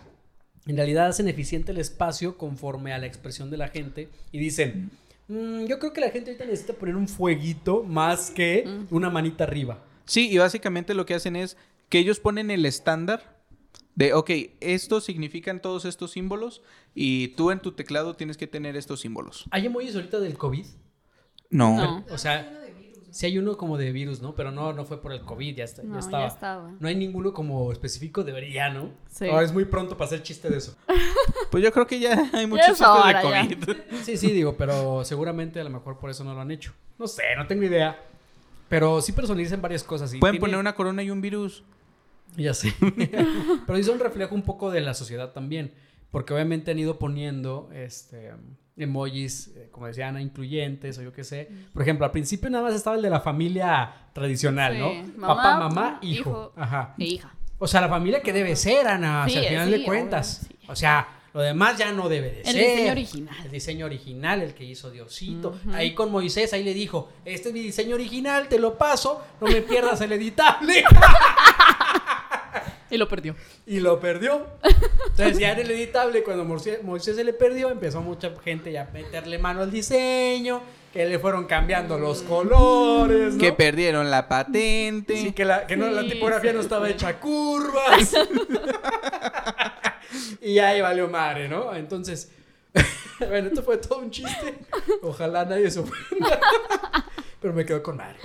en realidad hacen eficiente el espacio conforme a la expresión de la gente y dicen, "Mm, yo creo que la gente ahorita necesita poner un fueguito más que una manita arriba. Sí, y básicamente lo que hacen es que ellos ponen el estándar de, ok, estos significan todos estos símbolos y tú en tu teclado tienes que tener estos símbolos. ¿Hay emojis ahorita del COVID? No. No. O sea, sí hay uno como de virus, ¿no? Pero no, no fue por el COVID, ya, está, ya No, estaba. ya estaba. No hay ninguno como específico, debería, ¿no? Sí. Ahora es muy pronto para hacer chiste de eso. Pues yo creo que ya hay muchos es chistes de ya. COVID. Sí, sí, digo, pero seguramente a lo mejor por eso no lo han hecho. No sé, no tengo idea. Pero sí personalizan varias cosas. y Pueden tiene- poner una corona y un virus. Ya sé. Pero sí son reflejo un poco de la sociedad también. Porque obviamente han ido poniendo este emojis, eh, como decía Ana, incluyentes o yo qué sé. Por ejemplo, al principio nada más estaba el de la familia tradicional, Sí. ¿no? Mamá, Papá, mamá, hijo. hijo. Ajá. E hija. O sea, la familia que debe ser, Ana, o sea, Sí, al final sí, de cuentas. obvio. O sea, lo demás ya no debe de El ser. diseño original. El diseño original, el que hizo Diosito. Ahí con Moisés, ahí le dijo, este es mi diseño original, te lo paso, no me pierdas el editable. Y lo perdió. y lo perdió. Entonces ya en el editable, cuando Moisés, Moisés se le perdió, empezó mucha gente ya a meterle mano al diseño, que le fueron cambiando los colores, ¿no? Que perdieron la patente. Sí, que, la, que no, la tipografía sí, no estaba sí. hecha a curvas. y ahí valió madre, ¿no? Entonces, bueno, esto fue todo un chiste. Ojalá nadie se ofenda. Pero me quedo con madre.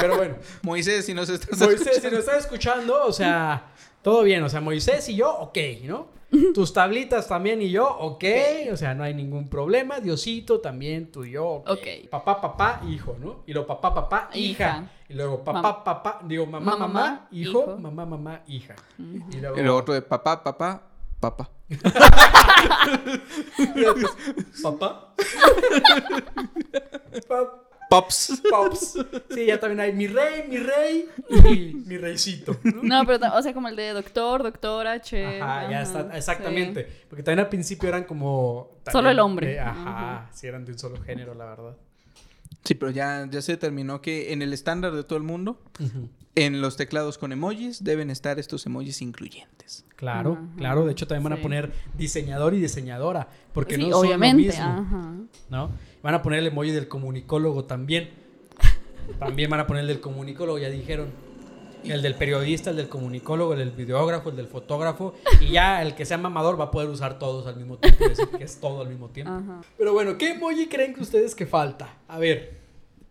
Pero bueno, Moisés, si nos estás Moisés, si escuchando. nos estás escuchando, o sea, todo bien. O sea, Moisés y yo, ok, ¿no? Tus tablitas también y yo, ok. O sea, no hay ningún problema. Diosito también, tú y yo, ok. Ok. Papá, papá, hijo, ¿no? Y luego papá, papá, hija. Hija. Y luego papá, Mam- papá, digo mamá, mamá, Mamá, hijo, hijo. mamá, mamá, hija. Y luego, Y lo otro de papá, papá, papá. papá. Pa- Pops. Pops. Sí, ya también hay mi rey, mi rey y mi reycito. ¿no? No, pero, o sea, como el de doctor, doctora, che. Ajá, ya ajá, está, exactamente. sí. Porque también al principio eran como. también Solo el hombre. de- ajá, sí, eran de un solo género, la verdad. Sí, pero ya, ya se determinó que en el estándar de todo el mundo, en los teclados con emojis, deben estar estos emojis incluyentes. Claro, Ajá. claro. De hecho, también van a poner diseñador y diseñadora. Porque Sí, no son obviamente. lo mismo. Ajá. ¿no? Van a poner el emoji del comunicólogo también. También van a poner el del comunicólogo, ya dijeron. El del periodista, el del comunicólogo, el del videógrafo, el del fotógrafo. Y ya el que sea mamador va a poder usar todos al mismo tiempo. decir que es todo al mismo tiempo. Ajá. Pero bueno, ¿qué emoji creen que ustedes que falta? A ver,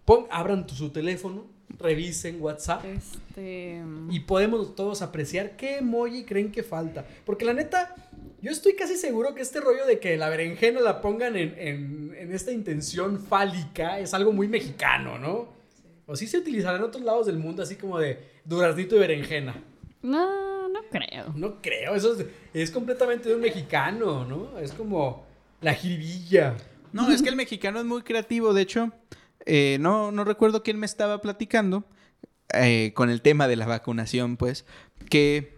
pon, abran tu- su teléfono, revisen WhatsApp. Este. Y podemos todos apreciar qué emoji creen que falta. Porque la neta, yo estoy casi seguro que este rollo de que la berenjena la pongan en, en- en esta intención fálica es algo muy mexicano, ¿no? O sí se utilizará en otros lados del mundo, así como de duraznito y berenjena. No, no creo. No creo, eso es, es completamente de un mexicano, ¿no? Es como la jiribilla. No, es que el mexicano es muy creativo. De hecho, eh, no, no recuerdo quién me estaba platicando eh, con el tema de la vacunación, pues, que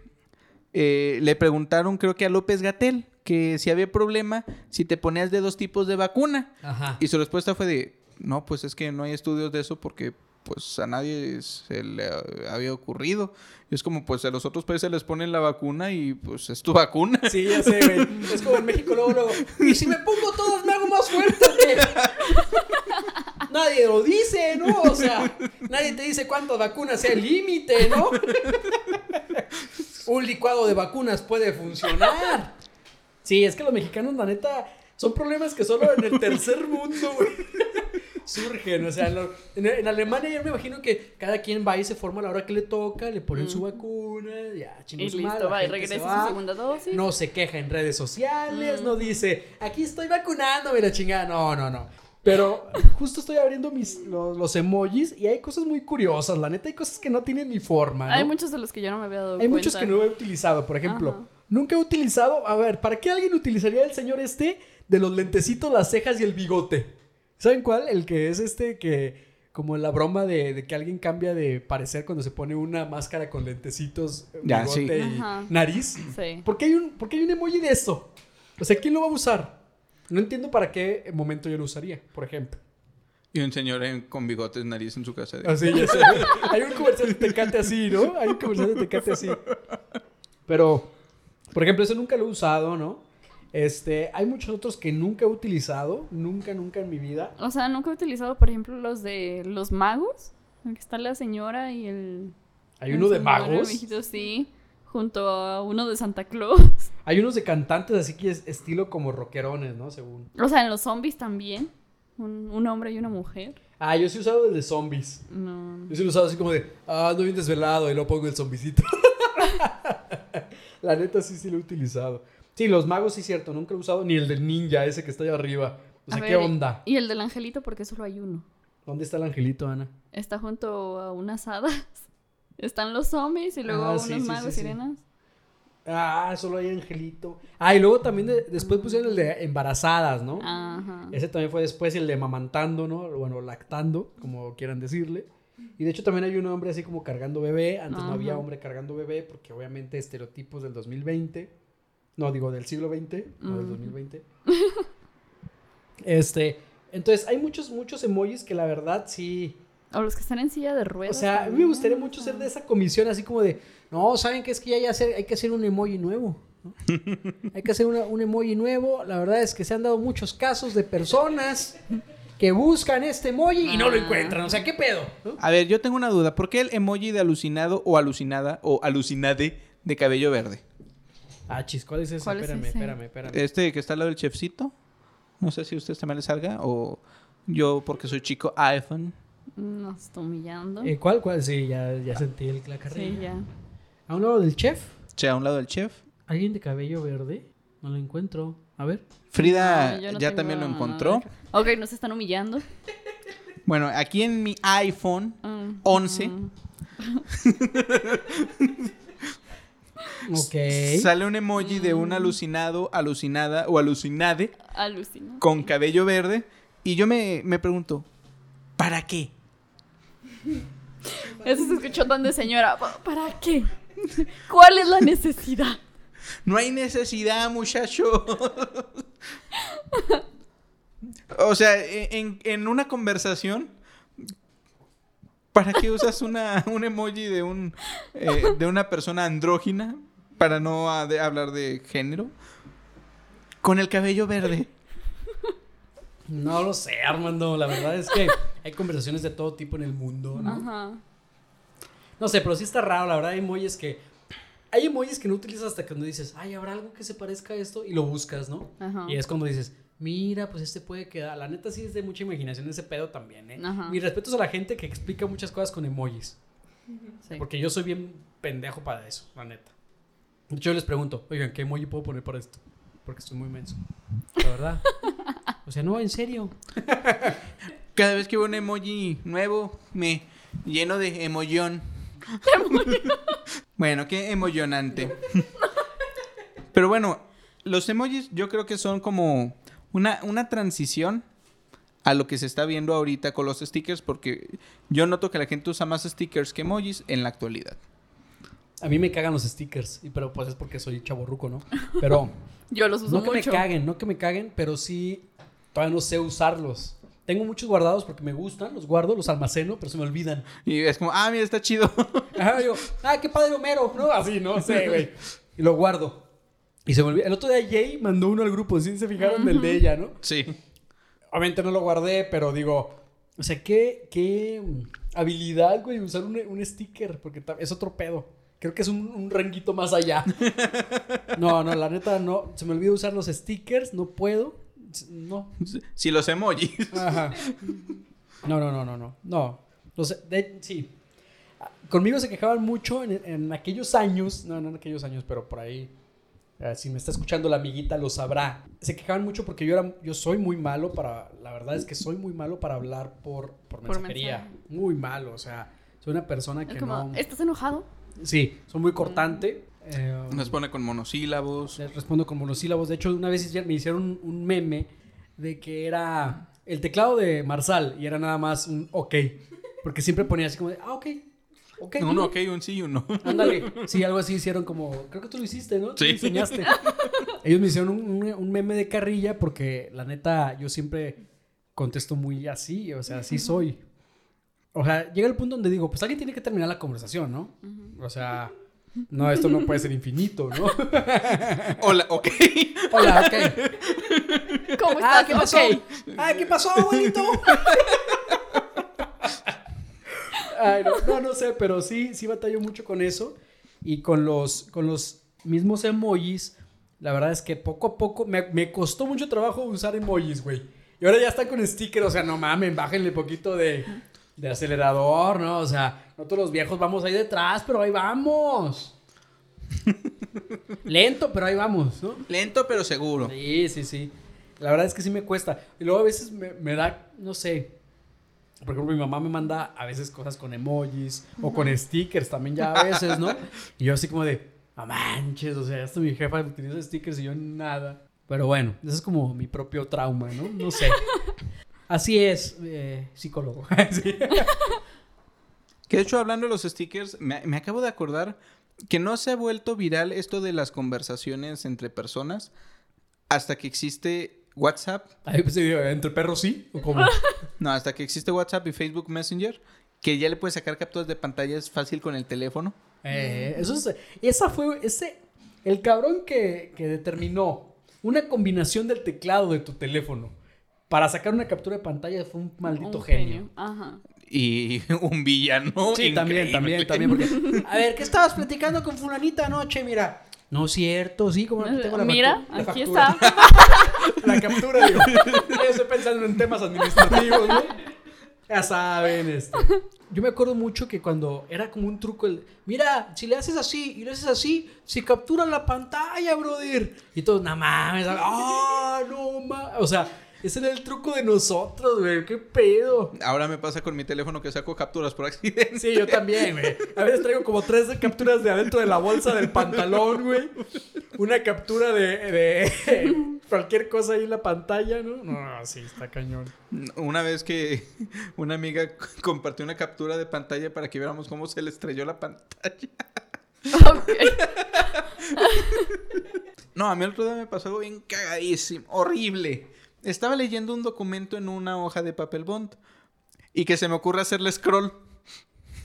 eh, le preguntaron, creo que a López Gatel, que si había problema si te ponías de dos tipos de vacuna. Ajá. Y su respuesta fue de, no, pues es que no hay estudios de eso porque pues a nadie se le había ocurrido. Y es como, pues a los otros países les ponen la vacuna y pues es tu vacuna. Sí, ya sé, güey. Es como en México luego, luego. Y si me pongo todas me hago más fuerte. güey". Nadie lo dice, ¿no? O sea, nadie te dice cuántas vacunas sea el límite, ¿no? Un licuado de vacunas puede funcionar. Sí, es que los mexicanos, la neta, son problemas que solo en el tercer mundo, güey, surgen. O sea, en, lo- en- en Alemania yo me imagino que cada quien va y se forma a la hora que le toca, le ponen su vacuna, ya, chingó Y listo, va, y gente se regresa va. su segunda dosis. No se queja en redes sociales, no dice, aquí estoy vacunándome la chingada. No, no, no. Pero justo estoy abriendo mis, los, los emojis y hay cosas muy curiosas. La neta, hay cosas que no tienen ni forma. ¿no? Hay muchos de los que yo no me había dado Hay cuenta. muchos que no he utilizado. Por ejemplo, Ajá. nunca he utilizado. A ver, ¿para qué alguien utilizaría el señor este de los lentecitos, las cejas y el bigote? ¿Saben cuál? El que es este que. Como la broma de, de que alguien cambia de parecer cuando se pone una máscara con lentecitos, Ya, bigote sí. y Ajá. nariz. Sí. ¿Por qué, hay un, por qué hay un emoji de eso? O sea, ¿quién lo va a usar? No entiendo para qué momento yo lo usaría, por ejemplo. Y un señor en- con bigotes, nariz en su casa. de- Así, ya sé. Hay un comercial de Tecate así, ¿no? Hay un comercial de Tecate así. Pero, por ejemplo, eso nunca lo he usado, ¿no? Este, hay muchos otros que nunca he utilizado, nunca, nunca en mi vida. O sea, nunca he utilizado, por ejemplo, los de los magos. en que está la señora y el. Hay el uno de magos, viejito, sí. Junto a uno de Santa Claus. hay unos de cantantes así que es estilo como rockerones, ¿no? Según. O sea, en los zombies también. Un, un hombre y una mujer. Ah, yo sí he usado el de zombies. No. Yo sí lo he usado así como de, ah, ando bien desvelado y luego pongo el zombicito. La neta sí, sí lo he utilizado. Sí, los magos sí, cierto, nunca he usado, ni el del ninja, ese que está allá arriba. O sea, A ¿qué ver, onda? Y el del angelito, porque solo hay uno. ¿Dónde está el angelito, Ana? Está junto a unas hadas. Están los zombies y luego Ah, unos sí, magos sí, sirenas. Ah, solo hay angelito. Ah, y luego también de- después pusieron el de embarazadas, ¿no? Ajá. Ese también fue después el de mamantando, ¿no? Bueno, lactando, como quieran decirle. Y de hecho también hay un hombre así como cargando bebé. Antes no había hombre cargando bebé porque obviamente estereotipos del 2020. No, digo del siglo XX, no del Ujú. 2020. este, entonces hay muchos, muchos emojis que la verdad sí... O los que están en silla de O ruedas. sea, a mí me gustaría mucho ser de esa comisión así como de, no, ¿saben qué es que ya hay, hacer, hay que hacer un emoji nuevo? ¿no? hay que hacer una- un emoji nuevo. La verdad es que se han dado muchos casos de personas que buscan este emoji y no lo Ah. encuentran. O sea, ¿qué pedo? ¿no? A ver, yo tengo una duda. ¿Por qué el emoji de alucinado o alucinada o alucinade de cabello verde? Ah, chis, ¿cuál es ese? ¿Cuál es espérame, ese? espérame, espérame. Este que está al lado del chefcito. No sé si a ustedes también les salga o yo porque soy chico iPhone. Nos está humillando. Eh, ¿Cuál? ¿Cuál? Sí, ya, ya sentí el, la carrilla. sí, ya. ¿A un lado del chef? Sea, a un lado del chef. ¿Alguien de cabello verde? No lo encuentro. A ver. Frida No, yo no ya también lo encontró. Ok, nos están humillando. Bueno, aquí en mi iPhone Mm, 11 mm. Ok. sale un emoji de un alucinado, alucinada o alucinade con cabello verde. Y yo me, me pregunto, ¿para qué? Eso se escuchó tan de señora. ¿Pa- ¿Para qué? ¿Cuál es la necesidad? No hay necesidad, muchacho. o sea, en, en una conversación, ¿para qué usas una, un emoji de, un, eh, de una persona andrógina? Para no de hablar de género. Con el cabello verde. No lo sé, Armando. La verdad es que hay conversaciones de todo tipo en el mundo, ¿no? Ajá. No sé, pero sí está raro, la verdad. Hay emojis que. Hay emojis que no utilizas hasta cuando dices, ay, habrá algo que se parezca a esto y lo buscas, ¿no? Ajá. Y es cuando dices, mira, pues este puede quedar. La neta sí es de mucha imaginación ese pedo también, ¿eh? Ajá. Mis respetos a la gente que explica muchas cosas con emojis. Sí. Porque yo soy bien pendejo para eso, la neta. De hecho, yo les pregunto, oigan, ¿qué emoji puedo poner para esto? Porque estoy muy menso. La verdad. O sea, no, en serio. Cada vez que veo un emoji nuevo, me lleno de emollón. bueno, qué emollonante. Pero bueno, los emojis yo creo que son como una, una transición a lo que se está viendo ahorita con los stickers, porque yo noto que la gente usa más stickers que emojis en la actualidad. A mí me cagan los stickers, y- pero pues es porque soy chaborruco, ¿no? Pero Yo los uso no que mucho. me caguen, no que me caguen, pero sí todavía no sé usarlos. Tengo muchos guardados porque me gustan, los guardo, los almaceno, pero se me olvidan. Y es como, ah, mira, está chido. Ajá, digo, ah, qué padre Homero, ¿no? Así, no sé, güey. Y lo guardo. Y se me olvida. El otro día Jay mandó uno al grupo, ¿sí se fijaron del de ella, no? sí. Obviamente no lo guardé, pero digo, o sea, qué, qué habilidad, güey, usar un, un sticker, porque es otro pedo. Creo que es un, un ranguito más allá. No, no, la neta no. Se me olvidó usar los stickers, no puedo. No. Si los emojis. Ajá. No, no, no, no, no. No. Los- de- sí. Conmigo se quejaban mucho en, en aquellos años. No, no en aquellos años, pero por ahí. eh, si me está escuchando la amiguita, lo sabrá. Se quejaban mucho porque yo era, yo soy muy malo para. La verdad es que soy muy malo para hablar por, por mensaje. Muy malo. O sea, soy una persona que Es como, no. ¿estás enojado? Sí, soy muy cortante. eh, Nos pone con monosílabos. les respondo con monosílabos. De hecho, una vez me hicieron un, un meme de que era el teclado de Marsal y era nada más un ok. Porque siempre ponía así como de, ah, ok. Ok. Un ok, un sí y un no. Ándale. Sí, algo así hicieron como, creo que tú lo hiciste, ¿no? Sí. enseñaste. Ellos me hicieron un, un- un meme de carrilla porque la neta yo siempre contesto muy así, o sea, así soy. O sea, llega el punto donde digo, pues alguien tiene que terminar la conversación, ¿no? O sea, no, esto no puede ser infinito, ¿no? Hola, ok. Hola, ok. ¿Cómo Ah, estás? ¿qué pasó? Ah, ¿qué pasó, abuelito? Ay, no, no, no sé, pero sí, sí batallo mucho con eso. Y con los, con los mismos emojis, la verdad es que poco a poco me, me costó mucho trabajo usar emojis, güey. Y ahora ya están con sticker, o sea, no mamen, bájenle poquito de, de acelerador, ¿no? O sea, nosotros los viejos vamos ahí detrás, pero ahí vamos. Lento, pero ahí vamos, ¿no? Lento pero seguro. Sí, sí, sí. La verdad es que sí me cuesta. Y luego a veces me, me da, no sé. Por ejemplo, mi mamá me manda a veces cosas con emojis o con stickers también ya a veces, ¿no? Y yo así como de, no manches, o sea, hasta mi jefa utiliza stickers y yo nada. Pero bueno, ese es como mi propio trauma, ¿no? No sé. Así es, eh, psicólogo. Sí. Que de hecho, hablando de los stickers, me, me acabo de acordar que no se ha vuelto viral esto de las conversaciones entre personas hasta que existe WhatsApp. Pues, entre perros sí, o como. No, hasta que existe WhatsApp y Facebook Messenger, que ya le puedes sacar capturas de pantalla es fácil con el teléfono. Eh, eso es, esa fue, ese, el cabrón que, que determinó una combinación del teclado de tu teléfono para sacar una captura de pantalla fue un maldito Un genio. Ajá. Y un villano. Sí, también, increíble. también, también. Porque, a ver, ¿qué estabas platicando con fulanita anoche? Mira. No es cierto, sí, como tengo la Mira, la aquí factura. está. La captura, digo. Yo estoy pensando en temas administrativos, ¿no? Ya saben, este. Yo me acuerdo mucho que cuando era como un truco el, mira, si le haces así y le haces así, se captura la pantalla, brother. Y todos, no mames, ah, no mames. O sea, ese era el truco de nosotros, güey, qué pedo. Ahora me pasa con mi teléfono que saco capturas por accidente. Sí, yo también, güey. A veces traigo como tres capturas de adentro de la bolsa del pantalón, güey. Una captura de, de cualquier cosa ahí en la pantalla, ¿no? No, sí, está cañón. Una vez que una amiga compartió una captura de pantalla para que viéramos cómo se le estrelló la pantalla. Ok. No, a mí el otro día me pasó algo bien cagadísimo, horrible. Estaba leyendo un documento en una hoja de papel bond y que se me ocurre hacerle scroll.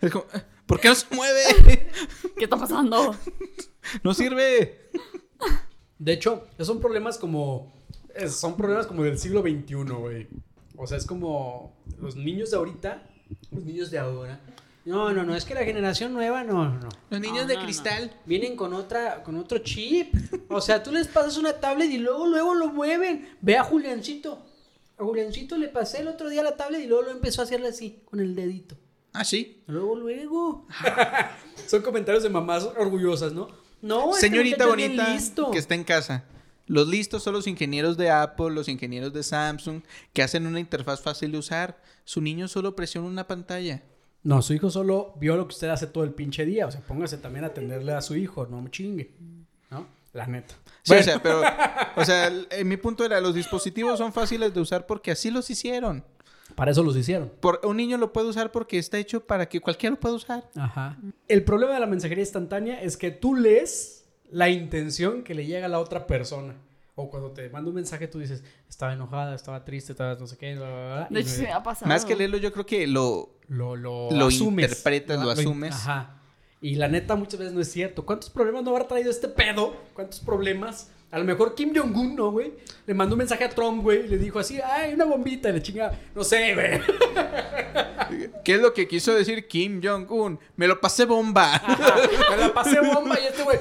Es como, "Eh, ¿por qué no se mueve? ¿Qué está pasando? No sirve. De hecho, son problemas como. Son problemas como del siglo XXI, güey. O sea, es como. Los niños de ahorita. Los niños de ahora. No, no, no, es que la generación nueva, no, no. Los niños No, de no, no. cristal. Vienen con otra, con otro chip. O sea, tú les pasas una tablet y luego, luego lo mueven. Ve a Juliancito. A Juliancito le pasé el otro día la tablet y luego lo empezó a hacerle así, con el dedito. Ah, sí. Luego, luego. Son comentarios de mamás orgullosas, ¿no? No, Señorita bonita listo. que está en casa. Los listos son los ingenieros de Apple, los ingenieros de Samsung, que hacen una interfaz fácil de usar. Su niño solo presiona una pantalla. No, su hijo solo vio lo que usted hace todo el pinche día. O sea, póngase también a atenderle a su hijo, no me chingue. ¿No? La neta. Sí, o sea, pero, o sea, el- en mi punto era, los dispositivos son fáciles de usar porque así los hicieron. Para eso los hicieron. Por, un niño lo puede usar porque está hecho para que cualquiera lo pueda usar. Ajá. El problema de la mensajería instantánea es que tú lees la intención que le llega a la otra persona. O cuando te manda un mensaje, tú dices, estaba enojada, estaba triste, estaba no sé qué, bla, bla, bla", y De hecho, no- sí me ha pasado. Más que leerlo, yo creo que lo... lo, lo, Lo asumes. interpretas, lo asumes. Ajá. Y la neta muchas veces no es cierto. ¿Cuántos problemas no habrá traído este pedo? ¿Cuántos problemas? A lo mejor Kim Jong-un, ¿no, güey? Le mandó un mensaje a Trump, güey, y le dijo así, ay, una bombita, y le chinga, no sé, güey. ¿Qué es lo que quiso decir Kim Jong-un? Me lo pasé bomba. Ajá. Me la pasé bomba y este güey,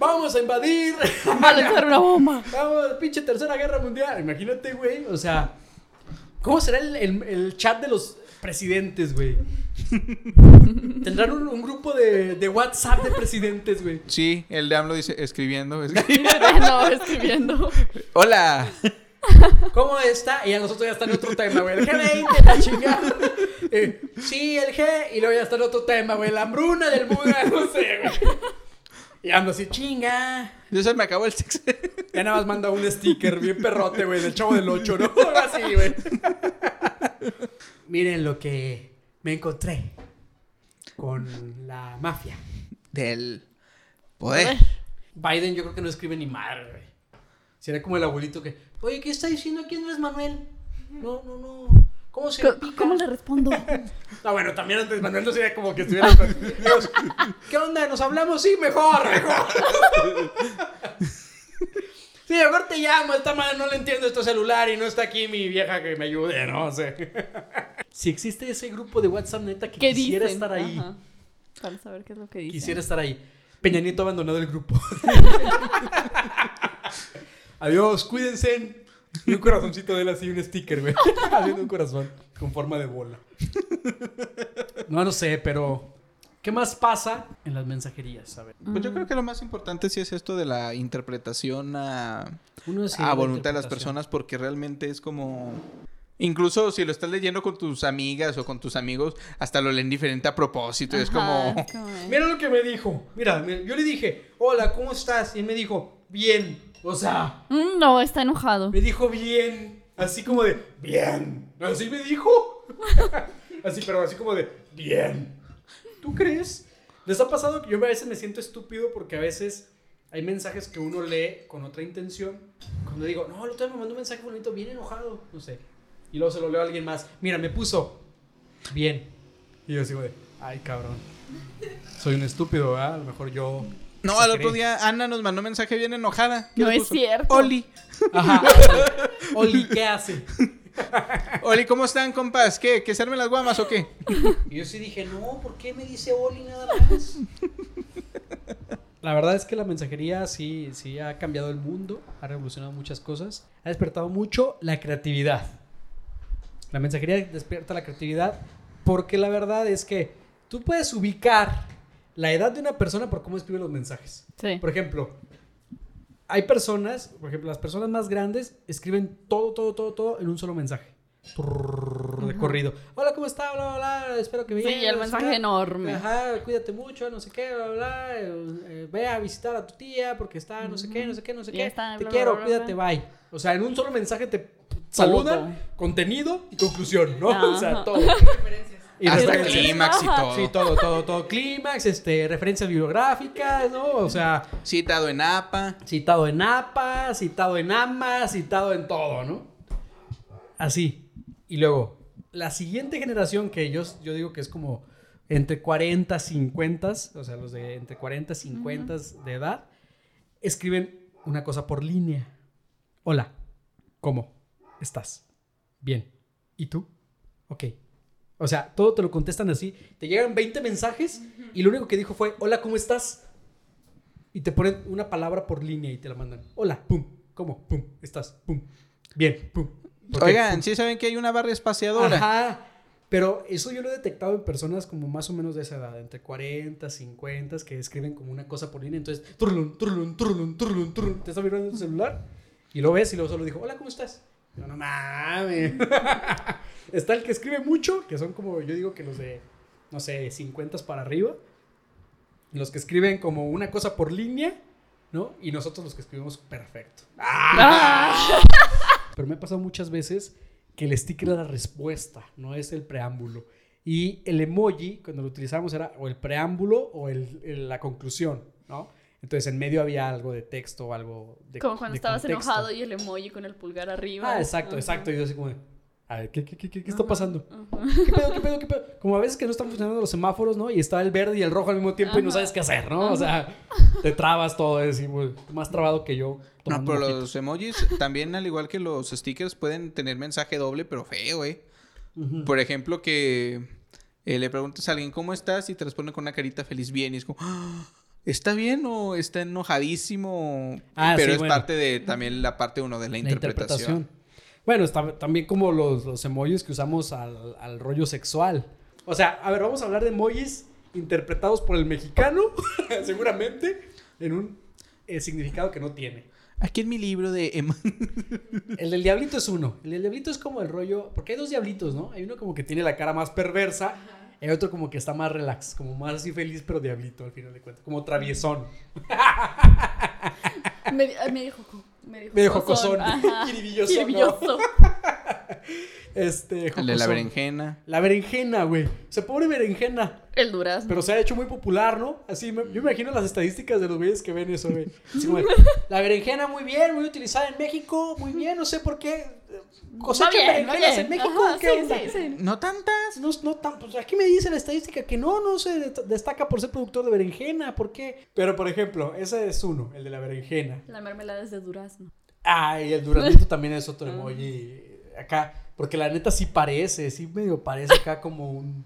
vamos a invadir. Va a lanzar una bomba. Vamos, pinche tercera guerra mundial. Imagínate, güey. O sea, ¿cómo será el, el- el chat de los presidentes, güey? Tendrán un, un grupo de, de WhatsApp de presidentes, güey. Sí, el de AMLO dice, escribiendo. es- No, escribiendo. Hola. ¿Cómo está? Y a nosotros ya está en otro tema, güey. El G20, la chingada. Eh, sí, el G. Y luego ya está en otro tema, güey. La hambruna del Buda, no sé, güey. Y ando así, chinga. Ya se me acabó el sexo. Ya nada más manda un sticker bien perrote, güey, del chavo del 8, ¿no? Así, güey. Miren lo que me encontré con la mafia. Del poder. Biden yo creo que no escribe ni madre, güey. Será como el abuelito que, oye, ¿qué está diciendo aquí Andrés Manuel? No, no, no. ¿Cómo se pica? ¿Cómo le respondo? Ah, bueno, también Andrés Manuel no sería como que estuviera... Dios, ¿Qué onda? ¿Nos hablamos? Sí, mejor, mejor. Sí, mejor te llamo, esta madre no le entiendo este celular y no está aquí mi vieja que me ayude, ¿no? Sea, si existe ese grupo de WhatsApp neta que ¿Qué quisiera dicen? estar ahí, Ajá. Para saber qué es lo que dicen. quisiera estar ahí. Peña Nieto ha abandonado el grupo. Adiós, cuídense. Y un corazoncito de él así, un sticker, güey. Haciendo un corazón con forma de bola. No, no sé, pero. ¿Qué más pasa en las mensajerías? A ver. Pues yo creo que lo más importante sí es esto de la interpretación a, Uno es a voluntad de las personas porque realmente es como... Incluso si lo estás leyendo con tus amigas o con tus amigos, hasta lo leen diferente a propósito. es como... Ajá, es como de- Mira lo que me dijo. Mira, yo le dije, hola, ¿cómo estás? Y él me dijo, bien. O sea, Mm, No, está enojado. me dijo bien. Así como de, bien. Así me dijo. así, pero así como de, bien. ¿Tú crees? ¿Les ha pasado que yo a veces me siento estúpido porque a veces hay mensajes que uno lee con otra intención? Cuando digo, no, el otro día me mandó un mensaje bonito, bien enojado, no sé. Y luego se lo leo a alguien más. Mira, me puso, bien. Y yo sigo de, ay, cabrón. Soy un estúpido, ¿verdad? A lo mejor yo... No, al otro día Ana nos mandó un mensaje bien enojada. ¿Qué No es cierto. Oli. Ajá. Oli, ¿qué hace? Oli, ¿cómo están, compas? ¿Qué? ¿Que se armen las guamas o qué? Y yo sí dije, no, ¿por qué me dice Oli nada más? La verdad es que la mensajería sí, sí ha cambiado el mundo, ha revolucionado muchas cosas, ha despertado mucho la creatividad. La mensajería despierta la creatividad porque la verdad es que tú puedes ubicar la edad de una persona por cómo escribe los mensajes. Sí. Por ejemplo, hay personas, por ejemplo, las personas más grandes escriben todo, todo, todo, todo en un solo mensaje. Turr, De corrido. Hola, ¿cómo está? Bla, bla, bla. Espero que bien. Sí, el mensaje enorme. Ajá, cuídate mucho, no sé qué, bla, bla, bla. eh, eh, ve a visitar a tu tía porque está, no sé qué, no sé qué, no sé qué. está, te bla, quiero, bla, bla, cuídate, bye. O sea, en un solo mensaje te saludan, contenido y conclusión, ¿no? O sea, todo. Y Hasta clímax y todo. Sí, todo, todo, todo. Clímax, este, referencias bibliográficas, ¿no? O sea, Citado en APA. citado en APA, citado en AMA, citado en todo, ¿no? Así. Y luego, la siguiente generación que yo, yo digo que es como entre 40, 50, o sea, los de entre 40, 50 de edad, escriben una cosa por línea. Hola, ¿cómo estás? Bien. ¿Y tú? Ok. O sea, todo te lo contestan así. Te llegan 20 mensajes y lo único que dijo fue, hola, ¿cómo estás? Y te ponen una palabra por línea y te la mandan. Hola, pum, ¿cómo? Pum, estás, pum. Bien, pum. Oigan, Pum. sí saben que hay una barra espaciadora. Ajá. Pero eso yo lo he detectado en personas como más o menos de esa edad, entre 40, 50, que escriben como una cosa por línea. Entonces, turlun, turlun, turlun, turlun, turlun, te está mirando tu celular y lo ves y luego solo dijo, hola, ¿cómo estás? Yo, no mames. Está el que escribe mucho, que son como, yo digo que los de, no sé, 50 para arriba. Los que escriben como una cosa por línea, ¿no? Y nosotros los que escribimos perfecto. Ah. Pero me ha pasado muchas veces que el sticker era la respuesta, no es el preámbulo. Y el emoji, cuando lo utilizamos, era o el preámbulo o el- el- la conclusión, ¿no? Entonces en medio había algo de texto o algo de Como cuando de estabas contexto. enojado y el emoji con el pulgar arriba. Ah, exacto, exacto. Y yo así como, de, a ver, ¿qué, qué, qué, qué- qué está pasando? ajá. ¿Qué pedo, qué pedo, qué pedo? Como a veces que no están funcionando los semáforos, ¿no? Y está el verde y el rojo al mismo tiempo y no sabes qué hacer, ¿no? O sea, te trabas todo, es más trabado que yo. No, pero los emojis también, al igual que los stickers, pueden tener mensaje doble, pero feo, ¿eh? Por ejemplo, que eh, le preguntas a alguien cómo estás y te responde con una carita feliz bien y es como, "Ah, ¿está bien o está enojadísimo? Ah, pero sí, es bueno. parte de también la parte uno de la, La interpretación. Bueno, está también como los, los emojis que usamos al, al rollo sexual. O sea, a ver, vamos a hablar de emojis interpretados por el mexicano, seguramente, en un eh, significado que no tiene. Aquí en mi libro de em- El del diablito es uno. El del diablito es como el rollo. Porque hay dos diablitos, ¿no? Hay uno como que tiene la cara más perversa. Y hay otro como que está más relax. Como más así feliz, pero diablito al final de cuentas. Como traviesón. Me, me dijo. Medio, Medio jocosón, jocosón. ajá. Este. el de la berenjena. La berenjena, güey. O sea, pobre berenjena. El durazno. Pero se ha hecho muy popular, ¿no? Así, me- yo me imagino las estadísticas de los güeyes que ven eso, güey. Así como, la berenjena muy bien, muy utilizada en México, muy bien, no sé por qué. Cosechan bien, berenjenas en México, Ajá, ¿qué sí, onda? sí, sí. No tantas. No, no tan, pues aquí me dice la estadística que no, no se de- destaca por ser productor de berenjena, ¿por qué? Pero, por ejemplo, ese es uno, el de la berenjena. La mermelada es de durazno. Ay, el duraznito también es otro emoji acá, porque la neta sí parece, sí medio parece acá como un...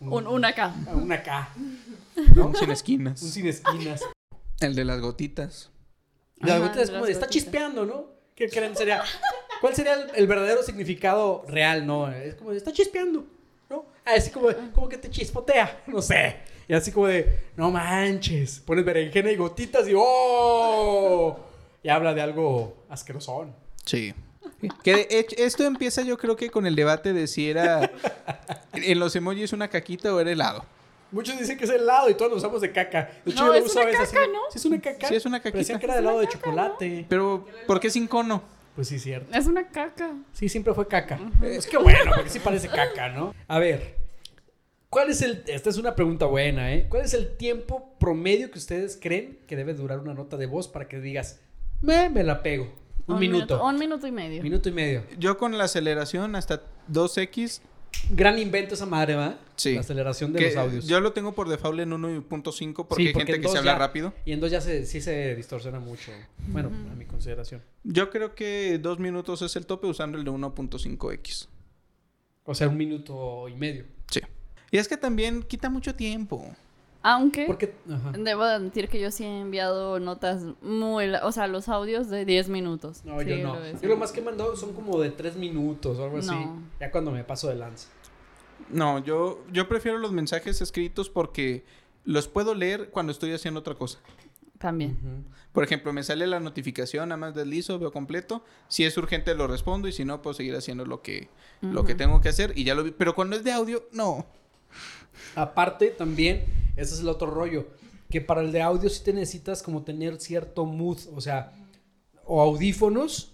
Un, un acá. Un acá, ¿no? Sin esquinas. un sin esquinas. El de las gotitas. Ajá, repente es de como de, está chispeando, ¿no? ¿Qué creen sería? ¿Cuál sería el, el verdadero significado real, no? Es como de, está chispeando, ¿no? Ah, Así como, de, como que te chispotea, no sé. Y así como de, no manches, pones berenjena y gotitas y ¡oh! Y habla de algo asquerosón. Sí. Que de hecho, esto empieza yo creo que con el debate de si era en los emojis una caquita o era helado. Muchos dicen que es helado y todos lo usamos de caca. De hecho, No, yo lo es uso a una veces así. caca, ¿no? Sí, es una caca. Sí, es una caquita. que era de helado de chocolate. Pero, ¿por qué sin cono? Pues sí, cierto. Es una caca. Sí, siempre fue caca. Es que bueno, porque sí parece caca, ¿no? A ver, ¿cuál es el... Esta es una pregunta buena, ¿eh? ¿Cuál es el tiempo promedio que ustedes creen que debe durar una nota de voz para que digas, me, me la pego? Un, minuto. Un minuto y medio. Minuto y medio. Yo con la aceleración hasta 2x, Gran invento esa madre, ¿va? Sí. La aceleración de que los audios. yo lo tengo por default en 1.5 porque Sí, hay porque gente en que se habla ya- rápido. Y en dos ya se, sí se distorsiona mucho. Bueno, a mi consideración. Yo creo que dos minutos es el tope usando el de 1.5x. O sea, un minuto y medio. Sí. Y es que también quita mucho tiempo. Aunque Porque... Debo admitir que yo sí he enviado notas muy... O sea, los audios de 10 minutos. No, Sí, yo no. lo Yo lo más que he mandado son como de tres minutos o algo así. Ya cuando me paso de lanza. No, yo, yo prefiero los mensajes escritos porque los puedo leer cuando estoy haciendo otra cosa. También. Por ejemplo, me sale la notificación, nada más deslizo, veo completo. Si es urgente lo respondo y si no, puedo seguir haciendo lo que, lo que tengo que hacer y ya lo vi. Pero cuando es de audio, no. Aparte, también, ese es el otro rollo. Que para el de audio sí te necesitas como tener cierto mood. O sea, o audífonos.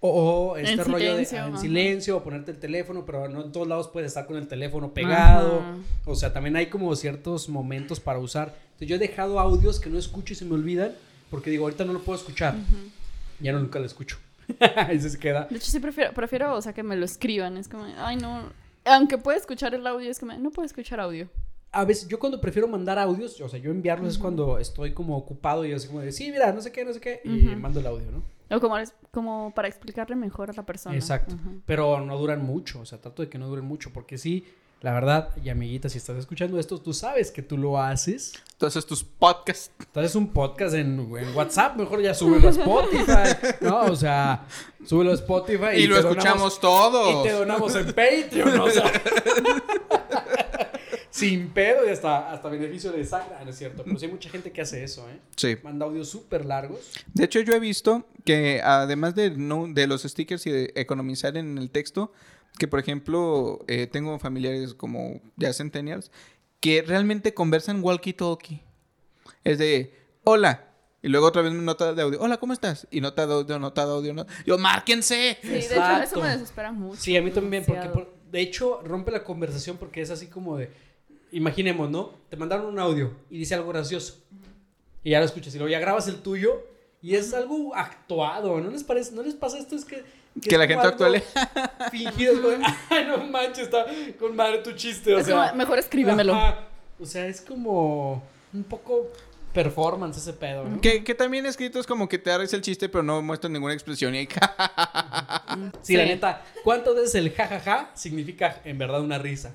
O, o este En rollo de silencio, ah, en silencio o ponerte el teléfono, pero no en todos lados puedes estar con el teléfono pegado. Ajá. O sea, también hay como ciertos momentos para usar. Entonces, yo he dejado audios que no escucho y se me olvidan porque digo, ahorita no lo puedo escuchar. Ya no nunca lo escucho. Ahí se queda. De hecho, sí prefiero, prefiero, o sea, que me lo escriban. Es como, ay, no. Aunque pueda escuchar el audio, es como, no puedo escuchar audio. A veces, yo cuando prefiero mandar audios, o sea, yo enviarlos es cuando estoy como ocupado y así como de, sí, mira, no sé qué, no sé qué, y mando el audio, ¿no? O como, como para explicarle mejor a la persona. Exacto. Pero no duran mucho, o sea, trato de que no duren mucho, porque sí, la verdad, y amiguita, si estás escuchando esto, tú sabes que tú lo haces. Entonces tus podcasts. Tú haces un podcast en, en WhatsApp, mejor ya súbelo a Spotify, ¿no? O sea, súbelo a Spotify Y, lo escuchamos donamos- todos. Y te donamos en Patreon, o sea. Sin pedo y hasta, hasta beneficio de sangre. Ah, no es cierto. Pero sí hay mucha gente que hace eso, ¿eh? Sí. Manda audios súper largos. De hecho, yo he visto que además de, no, de los stickers y de economizar en el texto, que por ejemplo, eh, tengo familiares como ya centennials, que realmente conversan walkie-talkie. Es de, hola. Y luego otra vez nota de audio. Hola, ¿cómo estás? Y nota de audio, nota de audio. nota- Yo, márquense. Sí, de hecho, eso me desespera mucho. Sí, a mí también, porque por- de hecho rompe la conversación porque es así como de, imaginemos, ¿no? Te mandaron un audio y dice algo gracioso y ya lo escuchas y luego ya grabas el tuyo y es algo actuado, ¿no les parece? ¿No les pasa esto? Es que... Que la gente actuale. Fingido, es ay, no manches, está con madre tu chiste, o Es sea... como, mejor escríbemelo. ajá. O sea, es como un poco performance ese pedo, ¿no? Que, que también escrito es como que te hagas el chiste, pero no muestras ninguna expresión. Y Sí, la neta, ¿cuántas veces el jajaja significa en verdad una risa?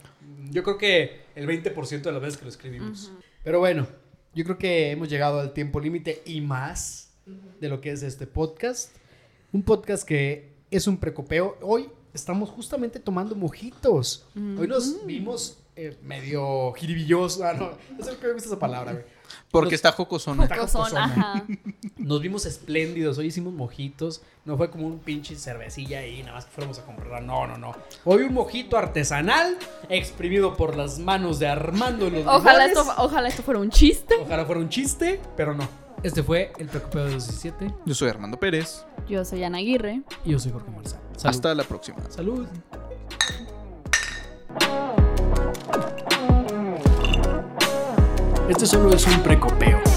Yo creo que el 20% de las veces que lo escribimos. Pero bueno, yo creo que hemos llegado al tiempo límite y más de lo que es este podcast. Un podcast que es un precopeo. Hoy estamos justamente tomando mojitos. Hoy nos vimos eh, medio jiribillosos. Ah, no, no sé por qué me gusta esa palabra, güey. Porque está jocosona. Está Jocosón, jocosona. ajá. Nos vimos espléndidos, hoy hicimos mojitos, no fue como un pinche cervecilla ahí, nada más que fuéramos a comprarla, no, no, no. Hoy un mojito artesanal, exprimido por las manos de Armando los Ojalá esto, ojalá esto fuera un chiste. Ojalá fuera un chiste, pero no. Este fue el Preocupado de los 17 Yo soy Armando Pérez. Yo soy Ana Aguirre. y yo soy Jorge Marzal. Salud. Hasta la próxima. Salud. Este solo es un precopeo.